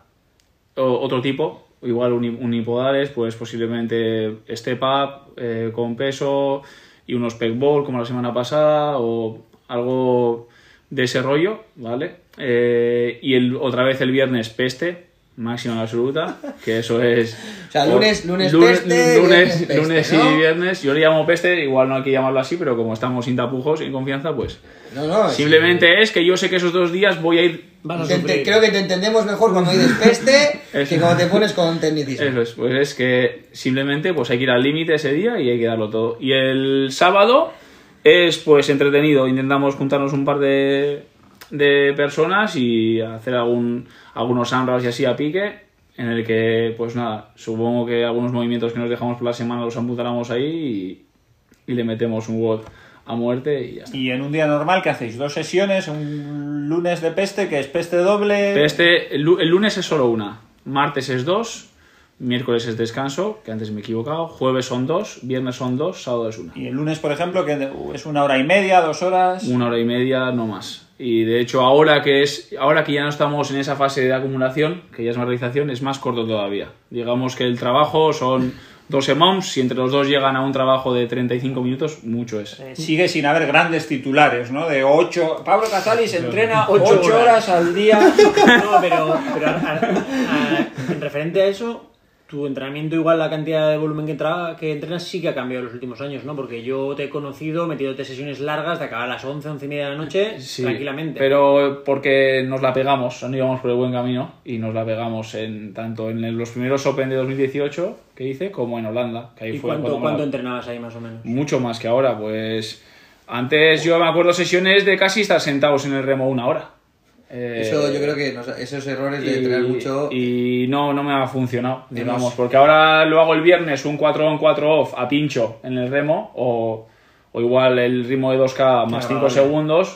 otro tipo, igual uni- unipodales, pues posiblemente step up eh, con peso y unos peg ball como la semana pasada o algo de ese rollo, ¿vale? Eh, y el, otra vez el viernes peste, máxima absoluta, que eso es... O sea, lunes- lunes peste, lunes, peste, lunes ¿no? y viernes, yo le llamo peste, igual no hay que llamarlo así, pero como estamos sin tapujos, sin confianza, pues No, no. simplemente es que yo sé que esos dos días voy a ir Vas a te- te- sufrir. creo que te entendemos mejor cuando dices peste que cuando te pones con tecnicismo. Eso es, pues es que simplemente pues hay que ir al límite ese día y hay que darlo todo. Y el sábado es pues entretenido, intentamos juntarnos un par de, de personas y hacer algún, algunos AMRAs y así a pique, en el que pues nada, supongo que algunos movimientos que nos dejamos por la semana los amputaremos ahí y, y le metemos un WOD a muerte y ya está. Y en un día normal, ¿qué hacéis? ¿Dos sesiones? ¿Un lunes de peste, que es peste doble? Pero este, el, el lunes es solo una, martes es dos, miércoles es descanso, que antes me he equivocado, jueves son dos, viernes son dos, sábado es una. Y el lunes, por ejemplo, que es una hora y media, dos horas. Una hora y media, no más. Y de hecho, ahora que es, ahora que ya no estamos en esa fase de acumulación, que ya es más realización, es más corto todavía. Digamos que el trabajo son dos EMOMs, si entre los dos llegan a un trabajo de 35 minutos, mucho es. Eh, Sigue sin haber grandes titulares, ¿no? De ocho. Pablo Casalis entrena Ocho ocho, horas. horas al día. No, pero, pero a- a- a- en referente a eso, tu entrenamiento, igual la cantidad de volumen que, entra- que entrenas, sí que ha cambiado en los últimos años, ¿no? Porque yo te he conocido metiéndote sesiones largas de acabar a las 11, 11 y media de la noche Sí, tranquilamente. Pero porque nos la pegamos, no íbamos por el buen camino y nos la pegamos en tanto en los primeros Open de 2018 que hice como en Holanda. Que ahí ¿Y fue cuánto, cuánto la- entrenabas ahí más o menos? Mucho más que ahora, pues antes yo me acuerdo sesiones de casi estar sentados en el remo una hora. Eh, Eso yo creo que nos- esos errores de y, entrenar mucho. y no, no me ha funcionado, digamos, porque ahora lo hago el viernes un 4 on 4 off a pincho en el remo o, o igual el ritmo de 2K más 5 agradable. segundos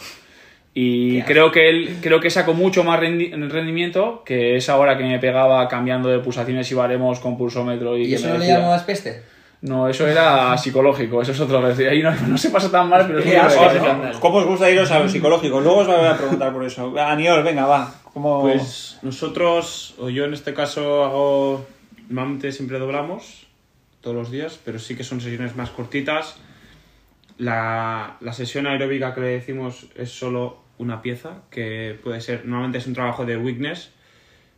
y creo que el, creo que saco mucho más rendi- rendimiento que esa hora que me pegaba cambiando de pulsaciones y baremos con pulsómetro y, ¿Y eso no le llamabas peste? No, eso era psicológico, eso es otra vez. Ahí no, no se pasa tan mal, pero es muy asco. ¿Cómo os gusta iros a lo psicológico? Luego os voy a preguntar por eso. Aniol, venga, va. ¿Cómo... Pues nosotros, o yo en este caso hago, normalmente siempre doblamos todos los días, pero sí que son sesiones más cortitas. La, la sesión aeróbica que le decimos es solo una pieza, que puede ser, normalmente es un trabajo de weakness,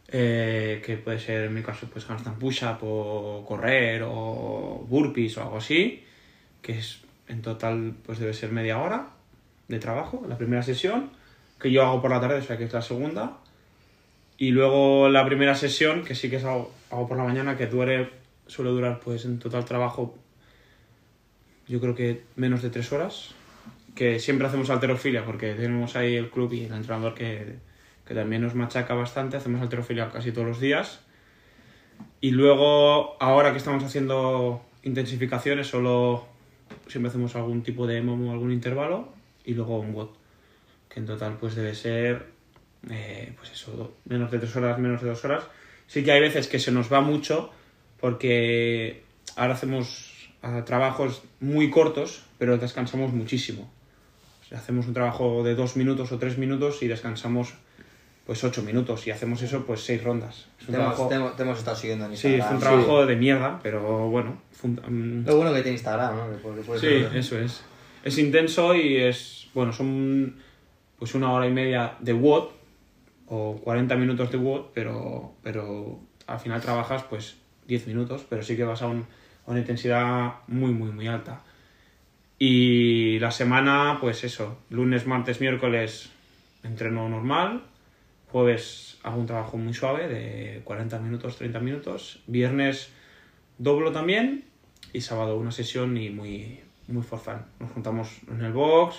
eh, que puede ser en mi caso pues handstand push-up o correr o burpees o algo así, que es en total pues debe ser media hora de trabajo, la primera sesión, que yo hago por la tarde, o sea que es la segunda. Y luego la primera sesión, que sí que es hago, hago por la mañana, que dure, suele durar pues en total trabajo yo creo que menos de tres horas. Que siempre hacemos alterofilia porque tenemos ahí el club y el entrenador que, que también nos machaca bastante. Hacemos alterofilia casi todos los días. Y luego, ahora que estamos haciendo intensificaciones, solo siempre hacemos algún tipo de momo, algún intervalo y luego un WOD. Que en total pues debe ser, eh, pues eso, menos de tres horas, menos de dos horas. Sí que hay veces que se nos va mucho porque ahora hacemos trabajos muy cortos, pero descansamos muchísimo. O sea, hacemos un trabajo de dos minutos o tres minutos y descansamos pues ocho minutos y hacemos eso pues seis rondas. Es un Te hemos, trabajo- te hemos- te hemos estado siguiendo en Sí, es Instagram. un trabajo de mierda, pero bueno. mm, Lo bueno que tiene Instagram, ¿no? Que Sí, eso es. Es intenso y es, bueno, son pues una hora y media de WOD o 40 minutos de WOD, pero, pero al final trabajas pues 10 minutos, pero sí que vas a, un- a una intensidad muy, muy, muy alta. Y la semana, pues eso, lunes, martes, miércoles entreno normal, jueves hago un trabajo muy suave de 40 minutos, 30 minutos, viernes doblo también y sábado una sesión y muy, muy for fun. Nos juntamos en el box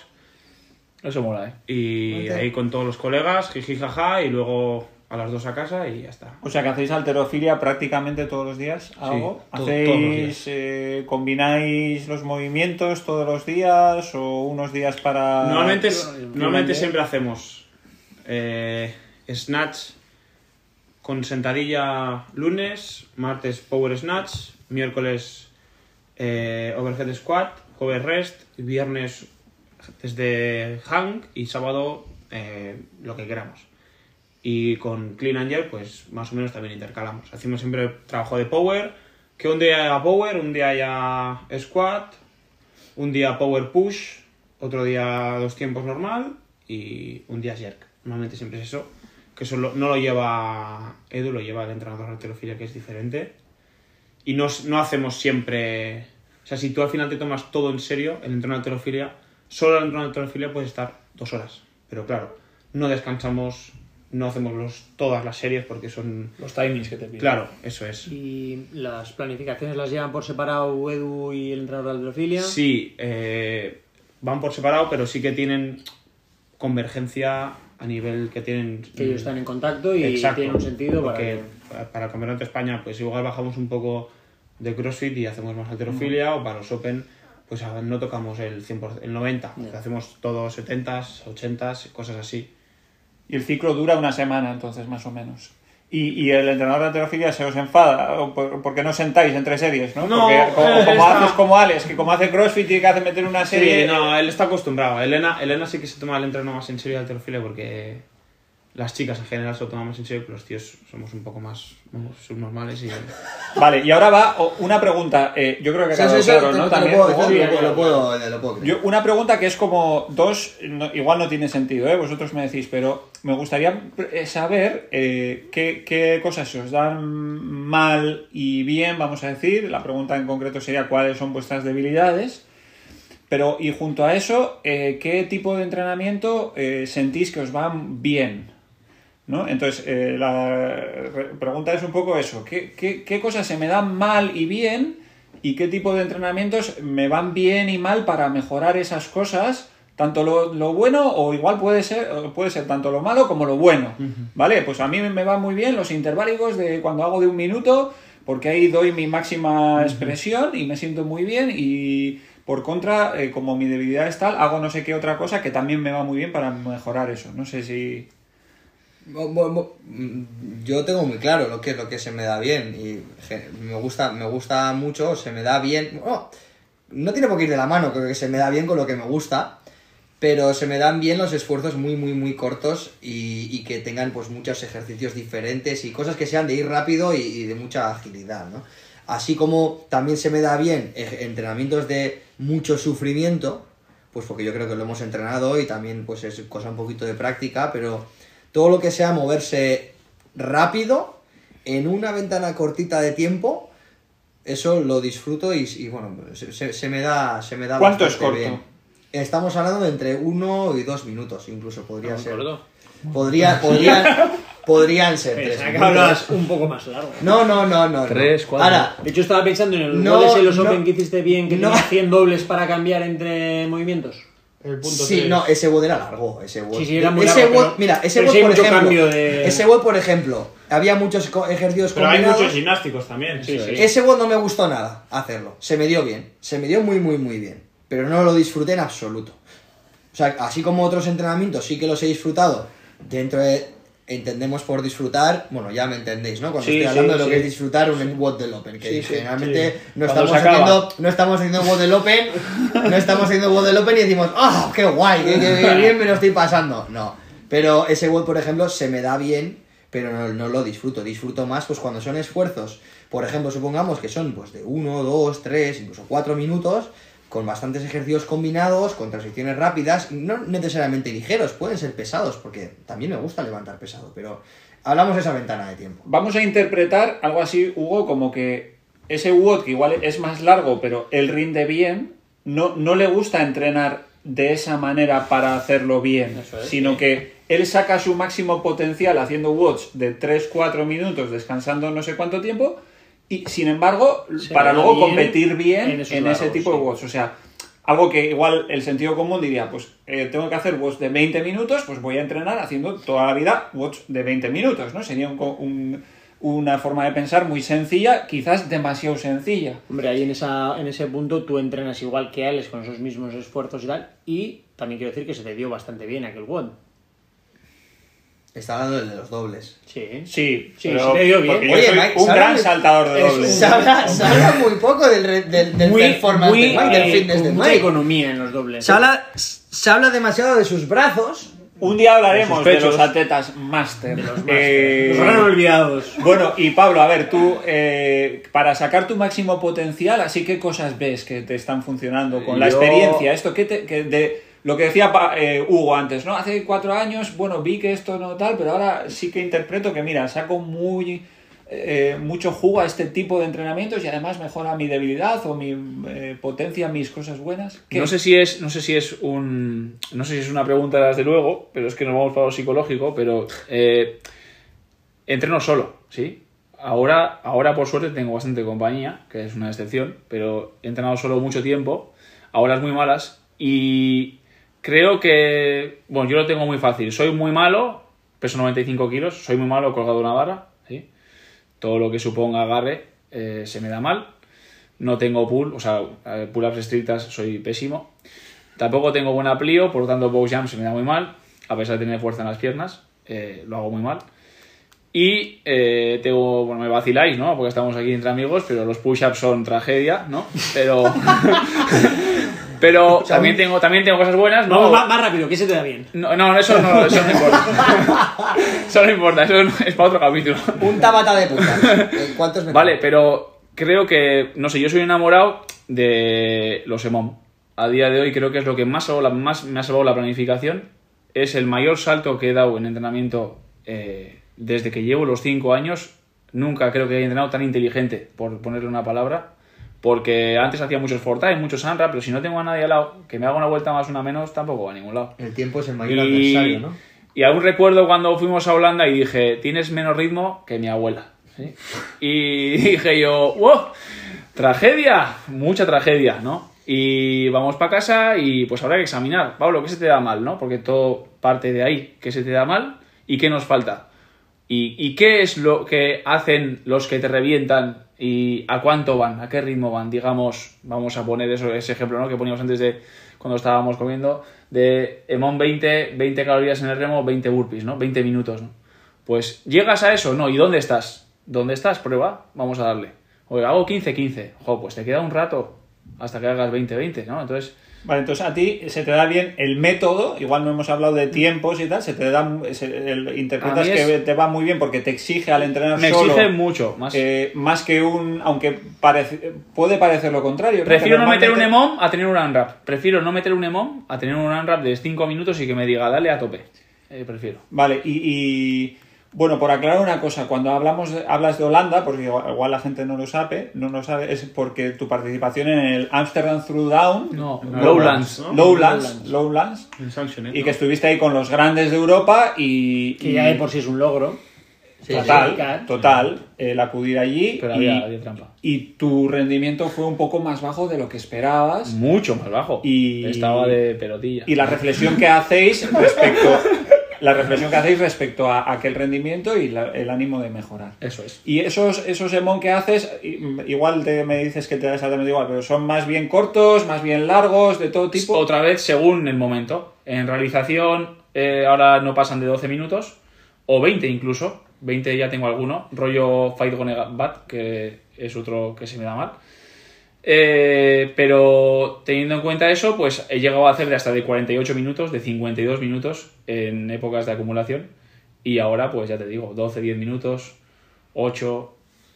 Eso mola, ¿eh? y ahí con todos los colegas, jiji jaja, y luego a las dos a casa y ya está. O sea que hacéis alterofilia prácticamente todos los días, algo. to- todos los ¿Hacéis, días. eh, combináis los movimientos todos los días o unos días para... Normalmente, siempre hacemos eh, snatch con sentadilla lunes, martes power snatch, miércoles eh, overhead squat, jueves rest, viernes desde hang y sábado eh, lo que queramos. Y con clean jerk, pues más o menos también intercalamos. Hacemos siempre trabajo de power, que un día haya power, un día haya squat, un día power push, otro día dos tiempos normal y un día jerk. Normalmente siempre es eso. Que eso lo- no lo lleva Edu, lo lleva el entrenador de halterofilia, que es diferente. Y no, no hacemos siempre... O sea, si tú al final te tomas todo en serio, el entrenador de halterofilia, solo el entrenador de halterofilia puedes estar dos horas. Pero claro, no descansamos, no hacemos los, todas las series porque son... Los timings que te piden. Claro, eso es. ¿Y las planificaciones las llevan por separado Edu y el entrenador de alderofilia? Sí, eh, van por separado, pero sí que tienen convergencia a nivel que tienen... Que ellos están en contacto y Exacto, tiene un sentido para porque que... para el Campeonato de España, pues igual bajamos un poco de CrossFit y hacemos más alterofilia, o para los Open, pues no tocamos el 100%, el 90%, Ya. hacemos todos 70s, 80s, cosas así. Y el ciclo dura una semana, entonces, más o menos. Y, y el entrenador de alterofilia se os enfada, o por- porque no sentáis entre series, ¿no? No, porque como, como está- haces como Alex, que como hace CrossFit tiene que hacer meter una serie... Sí, no, él está acostumbrado. Elena, Elena sí que se toma el entreno más en serio de alterofilia porque las chicas en general se lo toman más en serio, pero los tíos somos un poco más subnormales y... Vale, y ahora va una pregunta, eh, yo creo que ha quedado sí, sí, claro, ¿no? te También, lo puedo Hugo. decir, lo puedo- lo puedo- lo puedo creer. Yo, una pregunta que es como dos, no- igual no tiene sentido, ¿eh? vosotros me decís, pero me gustaría eh, saber eh, qué, qué cosas se os dan mal y bien, vamos a decir. La pregunta en concreto sería cuáles son vuestras debilidades. Pero, y junto a eso, eh, ¿qué tipo de entrenamiento sentís que os van bien? ¿No? Entonces, eh, la re- pregunta es un poco eso. ¿Qué, qué, qué cosas se me dan mal y bien? ¿Y qué tipo de entrenamientos me van bien y mal para mejorar esas cosas? Tanto lo, lo bueno o igual puede ser, o puede ser tanto lo malo como lo bueno. ¿Vale? Pues a mí me van muy bien los interválicos de cuando hago de un minuto, porque ahí doy mi máxima expresión y me siento muy bien y por contra, eh, como mi debilidad es tal, hago no sé qué otra cosa que también me va muy bien para mejorar eso. No sé si... Yo tengo muy claro lo que lo que se me da bien y me gusta, me gusta mucho, se me da bien. bueno, no tiene por qué ir de la mano, creo que se me da bien con lo que me gusta, pero se me dan bien los esfuerzos muy, muy, muy cortos y, y que tengan pues muchos ejercicios diferentes y cosas que sean de ir rápido y, y de mucha agilidad, ¿no? Así como también se me da bien eh, entrenamientos de mucho sufrimiento, pues porque yo creo que lo hemos entrenado y también pues es cosa un poquito de práctica, pero todo lo que sea moverse rápido en una ventana cortita de tiempo, eso lo disfruto y, y, bueno, se, me da se me da ¿Cuánto es bastante corto? bien. Estamos hablando de entre uno y dos minutos, incluso podría ser. corto. Podría, podría, podrían ser tres que hablabas un poco más largo. No, no, no, no. Tres, cuatro. Ahora, De hecho, estaba pensando en el No, goles en los no, Open que hiciste bien, que no. tenía 100 dobles para cambiar entre movimientos. El punto Sí, no, ese WOD era largo. Ese WOD. Sí, sí, era muy ese largo, WOD- pero- mira, ese WOD, hay por ejemplo, de- ese WOD, por ejemplo, había muchos ejercicios Pero hay combinados. muchos gimnásticos también. Sí, sí. Ese WOD no me gustó nada hacerlo. Se me dio bien. Se me dio muy, muy, muy bien. Pero no lo disfruté en absoluto. O sea, así como otros entrenamientos sí que los he disfrutado dentro de... Entendemos por disfrutar, bueno, ya me entendéis, ¿no? Cuando Sí, estoy hablando sí, de lo sí. que es disfrutar un WOD del Open, que generalmente no, Cuando estamos haciendo, no estamos haciendo WOD del Open, no estamos haciendo WOD del Open y decimos, ¡ah, qué guay, qué, qué- qué bien me lo estoy pasando! No, pero ese WOD, por ejemplo, se me da bien, pero no, no lo disfruto. Disfruto más pues cuando son esfuerzos, por ejemplo, supongamos que son pues de 1, 2, 3, incluso 4 minutos, con bastantes ejercicios combinados, con transiciones rápidas, no necesariamente ligeros, pueden ser pesados, porque también me gusta levantar pesado, pero hablamos de esa ventana de tiempo. Vamos a interpretar algo así, Hugo, como que ese WOD, que igual es más largo, pero él rinde bien, no, no le gusta entrenar de esa manera para hacerlo bien, sino que él saca su máximo potencial haciendo WODs de 3-4 minutos, descansando no sé cuánto tiempo, y sin embargo, Se para luego bien competir bien en ese tipo de. WODs. O sea, algo que igual el sentido común diría, pues eh, tengo que hacer WODs de 20 minutos, pues voy a entrenar haciendo toda la vida WODs de 20 minutos, ¿no? Sería un un- una forma de pensar muy sencilla, quizás demasiado sencilla. Hombre, ahí en, esa, en ese punto tú entrenas igual que Alex con esos mismos esfuerzos y tal. Y también quiero decir que se te dio bastante bien aquel WOD. Está hablando del de los dobles. Sí. Sí, Sí, pero se te dio bien. porque yo Oye, Mike, un gran saltador de Es dobles. Se habla, se habla muy poco del, del, del Muy, performance muy, de Mike, del eh, fitness mucha economía en los dobles. Se habla, se habla demasiado de sus brazos. Un día hablaremos De los atletas máster. Los Eh, Los gran olvidados. Bueno, y Pablo, a ver, tú, eh, para sacar tu máximo potencial, así qué cosas ves que te están funcionando con la experiencia, esto que, te- que de lo que decía eh, Hugo antes, ¿no? Hace cuatro años, bueno, vi que esto no tal, pero ahora sí que interpreto que, mira, saco muy eh, mucho jugo a este tipo de entrenamientos y además mejora mi debilidad o mi eh, potencia, mis cosas buenas. No sé si es, no sé si es un, no sé si es una pregunta desde luego, pero es que nos vamos para lo psicológico, pero entreno solo, ¿sí? Ahora, ahora por suerte tengo bastante compañía, que es una excepción, pero he entrenado solo mucho tiempo, a horas muy malas, y creo que, bueno, yo lo tengo muy fácil. Soy muy malo, peso 95 kilos, soy muy malo colgado una barra, ¿sí? Todo lo que suponga agarre eh, se me da mal. No tengo pull, o sea, pull-ups estrictas soy pésimo. Tampoco tengo buena plio, por lo tanto box jump se me da muy mal, a pesar de tener fuerza en las piernas, eh, lo hago muy mal. Y eh, tengo, bueno, me vaciláis, ¿no? Porque estamos aquí entre amigos, pero los push-ups son tragedia, ¿no? Pero, pero también tengo, también tengo cosas buenas, ¿no? Vamos, más, más rápido, ¿qué se te da bien? No, no, eso no, eso no importa. Eso no importa, eso no- es para otro capítulo. Un tabata de putas. Eh, ¿Cuántos me Vale, pero creo que, no sé, yo soy enamorado de los EMOM. A día de hoy creo que es lo que más, la- más me ha salvado la planificación. Es el mayor salto que he dado en entrenamiento eh, desde que llevo los 5 años. Nunca creo que haya entrenado tan inteligente, por ponerle una palabra. Porque antes hacía muchos Fortnite, muchos Sanra, pero si no tengo a nadie al lado, que me haga una vuelta más, una menos, tampoco va a ningún lado. El tiempo es el mayor adversario, ¿no? y aún recuerdo cuando fuimos a Holanda y dije, tienes menos ritmo que mi abuela. ¿sí? Y dije yo, wow, tragedia, mucha tragedia, ¿no? Y vamos para casa y pues habrá que examinar, Pablo, ¿qué se te da mal, no? Porque todo parte de ahí, ¿qué se te da mal y qué nos falta? ¿Y, y qué es lo que hacen los que te revientan y a cuánto van, a qué ritmo van? Digamos, vamos a poner eso, ese ejemplo ¿no? que poníamos antes de cuando estábamos comiendo, de Emon 20, 20 calorías en el remo, 20 burpees, ¿no? 20 minutos, ¿no? Pues llegas a eso, ¿no? ¿Y dónde estás? ¿Dónde estás? Prueba, vamos a darle. Oiga, hago 15, 15. Jo, pues te queda un rato hasta que hagas 20, 20, ¿no? Entonces, Vale, entonces a ti se te da bien el método, igual no hemos hablado de tiempos y tal, se te da, se- el- interpretas es- que te va muy bien porque te exige al entrenar me solo. exige mucho más. eh, más que un, aunque parece, puede parecer lo contrario. Prefiero no meter un EMOM a tener un unwrap. Prefiero no meter un EMOM a tener un unwrap de 5 minutos y que me diga, dale a tope. Eh, prefiero. Vale, y, y, bueno, por aclarar una cosa, cuando hablamos de- hablas de Holanda, porque igual, igual la gente no lo sabe, no lo sabe, es porque tu participación en el Amsterdam Throwdown, No, No, Lowlands. ¿no? Lowlands, Lowlands, y ¿no? que estuviste ahí con los grandes de Europa y, Que y- ya de por sí es un logro. Sí, total, total, el acudir allí Pero y, había, había trampa. y tu rendimiento fue un poco más bajo de lo que esperabas. Mucho más bajo. Y- Estaba de pelotilla. Y la reflexión que hacéis respecto la reflexión que hacéis respecto a aquel rendimiento y la- el ánimo de mejorar. Eso es. Y esos, esos emon que haces, igual te, me dices que te da exactamente igual, pero son más bien cortos, más bien largos, de todo tipo. Otra vez, según el momento. En realización, eh, ahora no pasan de 12 minutos, o 20 incluso. 20 ya tengo alguno. Rollo Fight Gone Bat, que es otro que se me da mal. Eh, pero teniendo en cuenta eso, pues he llegado a hacer de hasta de 48 minutos, de 52 minutos en épocas de acumulación. Y ahora, pues ya te digo, 12, 10 minutos, 8,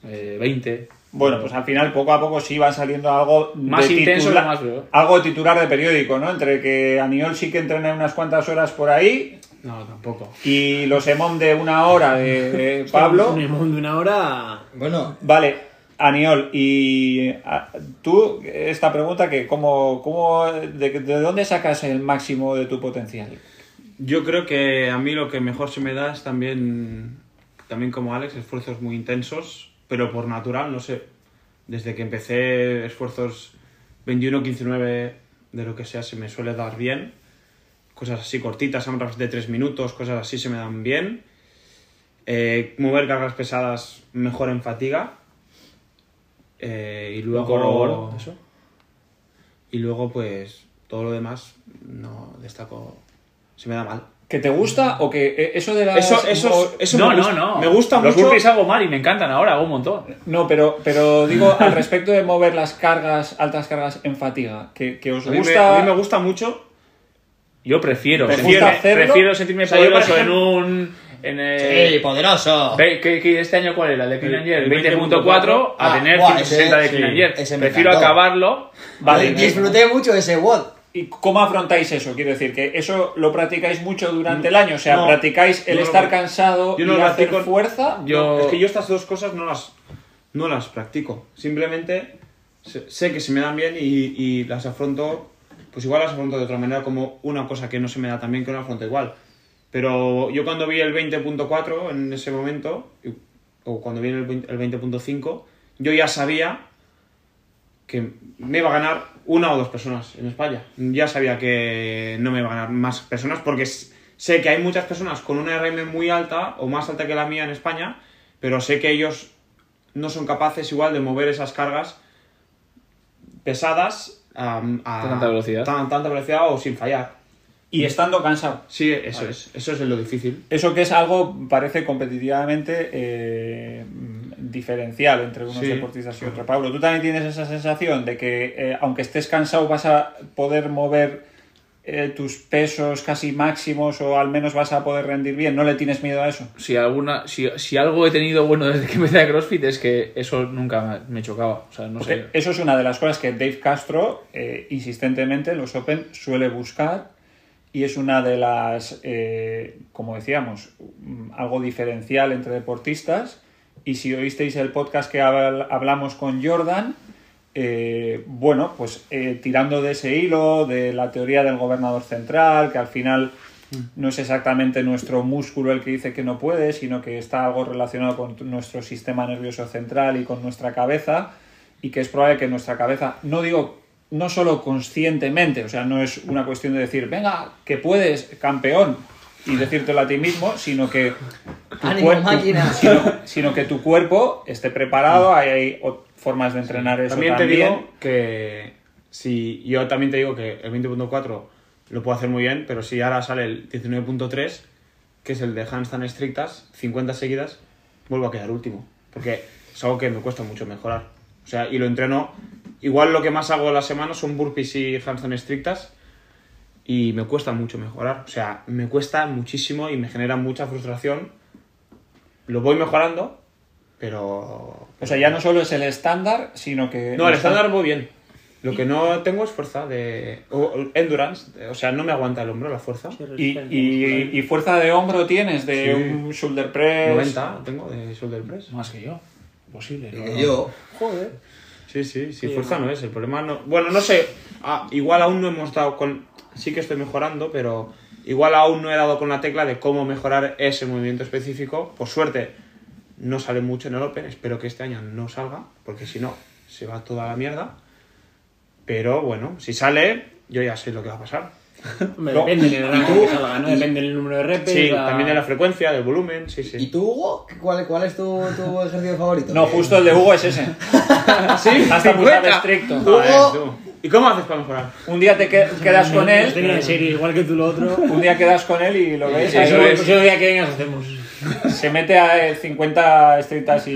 eh, 20. Bueno, pues al final poco a poco sí va saliendo algo Más de intenso titular- y más breve. algo de titular de periódico, ¿no? Entre que Aniol sí que entrena unas cuantas horas por ahí No, tampoco. y los emon de una hora de, de Pablo. Un emón de una hora. Bueno, Vale, Aniol, y a- tú, esta pregunta que cómo, cómo de, de dónde sacas el máximo de tu potencial? Yo creo que a mí lo que mejor se me da es también, también como Alex, esfuerzos muy intensos, pero por natural, no sé. Desde que empecé esfuerzos 21, 15, 9, de lo que sea, se me suele dar bien. Cosas así cortitas, AMRAPs de 3 minutos, cosas así se me dan bien. Eh, mover cargas pesadas mejor en fatiga. Eh, y luego... Corroboro eso. Y luego, pues, todo lo demás no destaco. Se me da mal. ¿Que te gusta o que eh, eso de las... Eso, eso, o- eso no, me no, gusta, no. Me gusta Los mucho. burpees hago mal y me encantan ahora, hago un montón. No, pero, pero digo al respecto de mover las cargas, altas cargas en fatiga, que, que os A mí, me, gusta... a mí me gusta mucho. Yo prefiero, ¿Te prefiero, sentirme O sea, en un... En el, ¡Sí, poderoso! Ve- ¿qué- qué- este año cuál era? ¿El de Clean and Jerk? el 20.4 a Ah, tener buah, 160 de ese- Clean and sí, Jerk. ese me Prefiero encantó. acabarlo. Vale, Disfruté mucho ese WOD. ¿Y cómo afrontáis eso? Quiero decir, que eso lo practicáis mucho durante el año. O sea, No, practicáis el yo no estar lo- cansado yo no y lo hacer practico- fuerza. Yo- Es que yo estas dos cosas no las, no las practico. Simplemente sé, sé que se me dan bien y, y las afronto. Pues igual las afronto de otra manera, como una cosa que no se me da tan bien que no la afronto igual. Pero yo cuando vi el 20.4 en ese momento, o cuando vi el 20 el 20.5, yo ya sabía que me iba a ganar una o dos personas en España. Ya sabía que no me iba a ganar más personas porque sé que hay muchas personas con una RM muy alta o más alta que la mía en España, pero sé que ellos no son capaces igual de mover esas cargas pesadas a, a tanta velocidad. tan- tanta velocidad o sin fallar. Y estando cansado. Sí, eso es. Eso es lo difícil. Eso que es algo, parece competitivamente eh, diferencial entre unos Sí. deportistas y otros. Pablo, ¿tú también tienes esa sensación de que eh, aunque estés cansado vas a poder mover eh, tus pesos casi máximos o al menos vas a poder rendir bien? ¿No le tienes miedo a eso? Si, alguna, si, si algo he tenido bueno desde que empecé a CrossFit es que eso nunca me, chocaba. O sea, no sé. Porque Eso es una de las cosas que Dave Castro eh, insistentemente en los Open suele buscar y es una de las, eh, como decíamos, mm, algo diferencial entre deportistas. Y si oísteis el podcast que habl- hablamos con Jordan, eh, bueno, pues eh, tirando de ese hilo, de la teoría del gobernador central, que al final no es exactamente nuestro músculo el que dice que no puede, sino que está algo relacionado con nuestro sistema nervioso central y con nuestra cabeza, y que es probable que nuestra cabeza, no digo no solo conscientemente, o sea, no es una cuestión de decir, venga, que puedes, campeón, y decírtelo a ti mismo, sino que tu ¡Ánimo, cuerpo- máquina! sino, sino que tu cuerpo esté preparado, hay, hay o- formas de entrenar eso También también. te digo que si yo también te digo que el 20.4 lo puedo hacer muy bien, pero si ahora sale el 19.3, que es el de handstand estrictas, 50 seguidas, vuelvo a quedar último, porque es algo que me cuesta mucho mejorar. O sea, y lo entreno, igual lo que más hago a la semana son burpees y handstand estrictas y me cuesta mucho mejorar. O sea, me cuesta muchísimo y me genera mucha frustración. Lo voy mejorando, pero O sea, ya no solo es el estándar, sino que... no, el estándar voy bien. Lo que no tengo es fuerza de. o- endurance. O sea, no me aguanta el hombro la fuerza. Y, y- y fuerza de hombro tienes de Sí. un shoulder press. 90 tengo de shoulder press. Más que yo. Posible. ¿no? Que yo. Joder. Sí, sí, sí, fuerza no es. El problema no. Bueno, no sé. ah, igual aún no hemos dado con. Sí que estoy mejorando, pero igual aún no he dado con la tecla de cómo mejorar ese movimiento específico. Por suerte, no sale mucho en el Open, espero que este año no salga, porque si no, se va toda la mierda. Pero bueno, si sale, yo ya sé lo que va a pasar. Hombre, No. Depende del rango que salga, ¿no? Depende del número de repes. Sí, la- también de la frecuencia, del volumen, sí, ¿Y sí. tú, Hugo? ¿Cuál, cuál es tu, tu ejercicio favorito? No, justo el de Hugo es ese. ¿Sí? Hasta 50. estricto. Hugo. ¿Y cómo haces para mejorar? Un día te que- quedas con Nos tenía en él, serio, igual que tú lo otro. un día quedas con él y lo ves. es. el día que vengas hacemos. Se mete a eh, 50 estrictas y,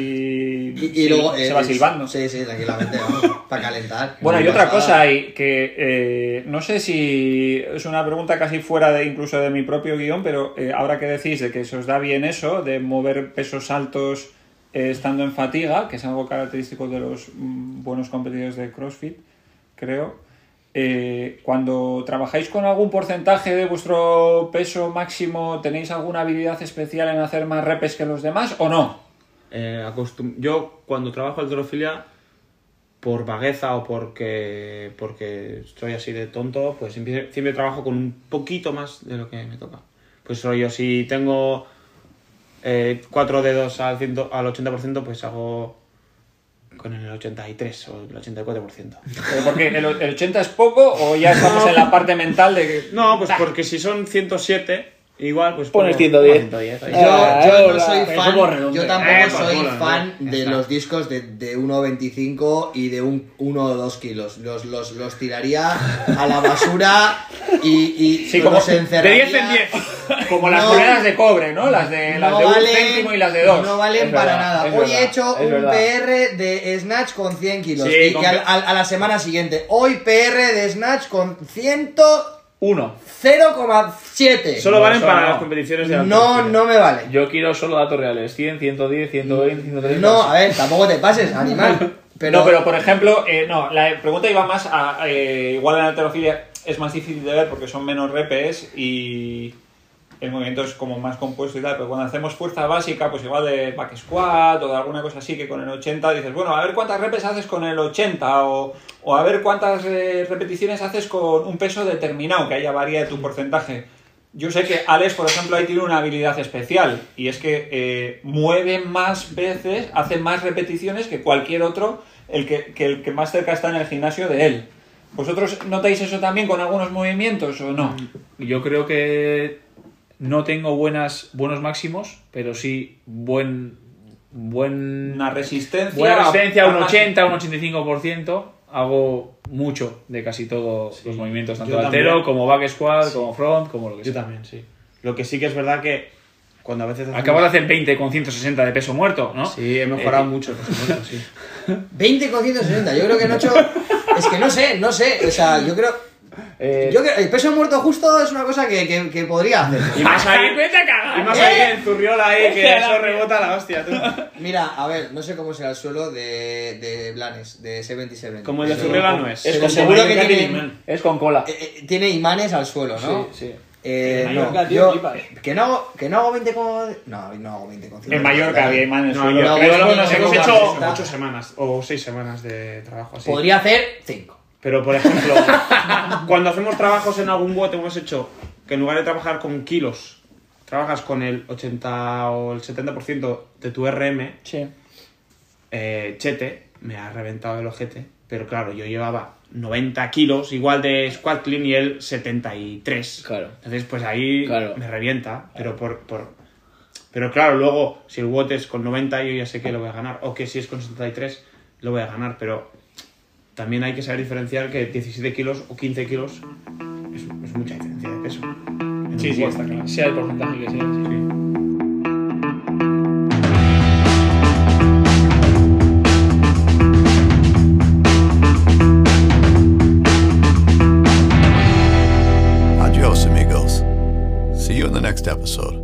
Y, y luego... se eh, va silbando. Sí, sí, tranquilamente, vamos, para calentar. Bueno, No y otra cosa hay que eh, no sé si es una pregunta casi fuera de incluso de mi propio guion, pero eh, ahora que decís de que se os da bien eso, de mover pesos altos estando en fatiga, que es algo característico de los mm, buenos competidores de CrossFit, creo. eh, cuando trabajáis con algún porcentaje de vuestro peso máximo, ¿tenéis alguna habilidad especial en hacer más repes que los demás o no? Eh, acostum- Yo cuando trabajo alterofilia, por vagueza o porque, porque estoy así de tonto, pues siempre, siempre trabajo con un poquito más de lo que me toca. Pues yo si tengo eh, cuatro dedos al, ciento- al 80%, pues hago con el 83 o el 84%. ¿Pero porque el, el 80 es poco o ya estamos en la parte mental de que... No, pues porque si son 107, igual pues... Pones pongo- 110. 110 ahí. Yo, yo no hola. soy fan, yo tampoco Eh, soy fan de está. los discos de, de 1,25 y de un 1 o 2 kilos. Los, los, los tiraría a la basura y, y Sí, como los de encerraría. De 10 en 10. Como las No. monedas de cobre, ¿no? Las de, las no de un valen- céntimo y las de dos. No valen Es para verdad, nada. Hoy verdad, he hecho un verdad. PR de Snatch con 100 kilos. Sí, y con que- al- a la semana siguiente. Hoy PR de Snatch con 100 Uno. 0,7. Solo No, valen eso para no. las competiciones de No, halterofilia. no me vale. Yo quiero solo datos reales. 100, 110, 120, 130. No, a ver, tampoco te pases, animal. Pero, No, pero por ejemplo, eh, no, la pregunta iba más a. eh, igual en la alterofilia es más difícil de ver porque son menos repes y el movimiento es como más compuesto y tal, pero cuando hacemos fuerza básica, pues igual de back squat o de alguna cosa así, que con el 80 dices, bueno, a ver cuántas repes haces con el 80 o, o a ver cuántas eh, repeticiones haces con un peso determinado, que haya varía tu porcentaje. Yo sé que Alex, por ejemplo, ahí tiene una habilidad especial y es que eh, mueve más veces, hace más repeticiones que cualquier otro, el que, que el que más cerca está en el gimnasio de él. ¿Vosotros notáis eso también con algunos movimientos o no? Yo creo que no tengo buenas, buenos máximos, pero sí buen, buen, Una resistencia. buena resistencia, un a- 80, un 85%. Hago mucho de casi todos los movimientos, tanto yo altero como back squat, como front, como lo que Yo sea. también, sí. Lo que sí que es verdad que cuando a veces... hacemos- Acabo de hacer 20 con 160 de peso muerto, ¿no? Sí, he mejorado Eh, mucho, por supuesto, sí. 20 con 160. Yo creo que no he hecho. Es que no sé, no sé. O sea, yo creo. Eh, Yo creo el peso muerto justo es una cosa que, que, que podría hacer. Y más ahí... ¡Vete a cagar! Y más ¿Eh? ahí en Zurriola ahí, que eso rebota la hostia, tú. Mira, a ver, no sé cómo será el suelo de, de Blanes, de 77. Como el de Pero- Zurriola no es. Es pero con seguro que tiene, imán. Es con cola. eh, eh, tiene imanes al suelo, ¿no? Sí, sí. Eh, En no, Mallorca, tío, yo- flipas. que no hago, que no hago 20 con. No, no hago 20 con 50. En Mallorca había el No, no, Creo no, que no, no sé hemos hecho hacer. 8 semanas o 6 semanas de trabajo así. Podría hacer 5. Pero, por ejemplo, cuando hacemos trabajos en algún bote, hemos hecho que en lugar de trabajar con kilos, trabajas con el 80 o el 70% de tu RM, Sí. eh, Chete me ha reventado el ojete. Pero claro, yo llevaba 90 kilos, igual de squat clean y él 73. Claro. Entonces, pues ahí Claro. me revienta. Pero por, por- Pero claro, luego, si el WOT es con 90, yo ya sé que lo voy a ganar. O que si es con 73, lo voy a ganar. Pero también hay que saber diferenciar que 17 kilos o 15 kilos es, es mucha diferencia de peso. En Sí, sí, está claro. Sea el porcentaje que sea. sí. Adios, amigos. See you in the next episode.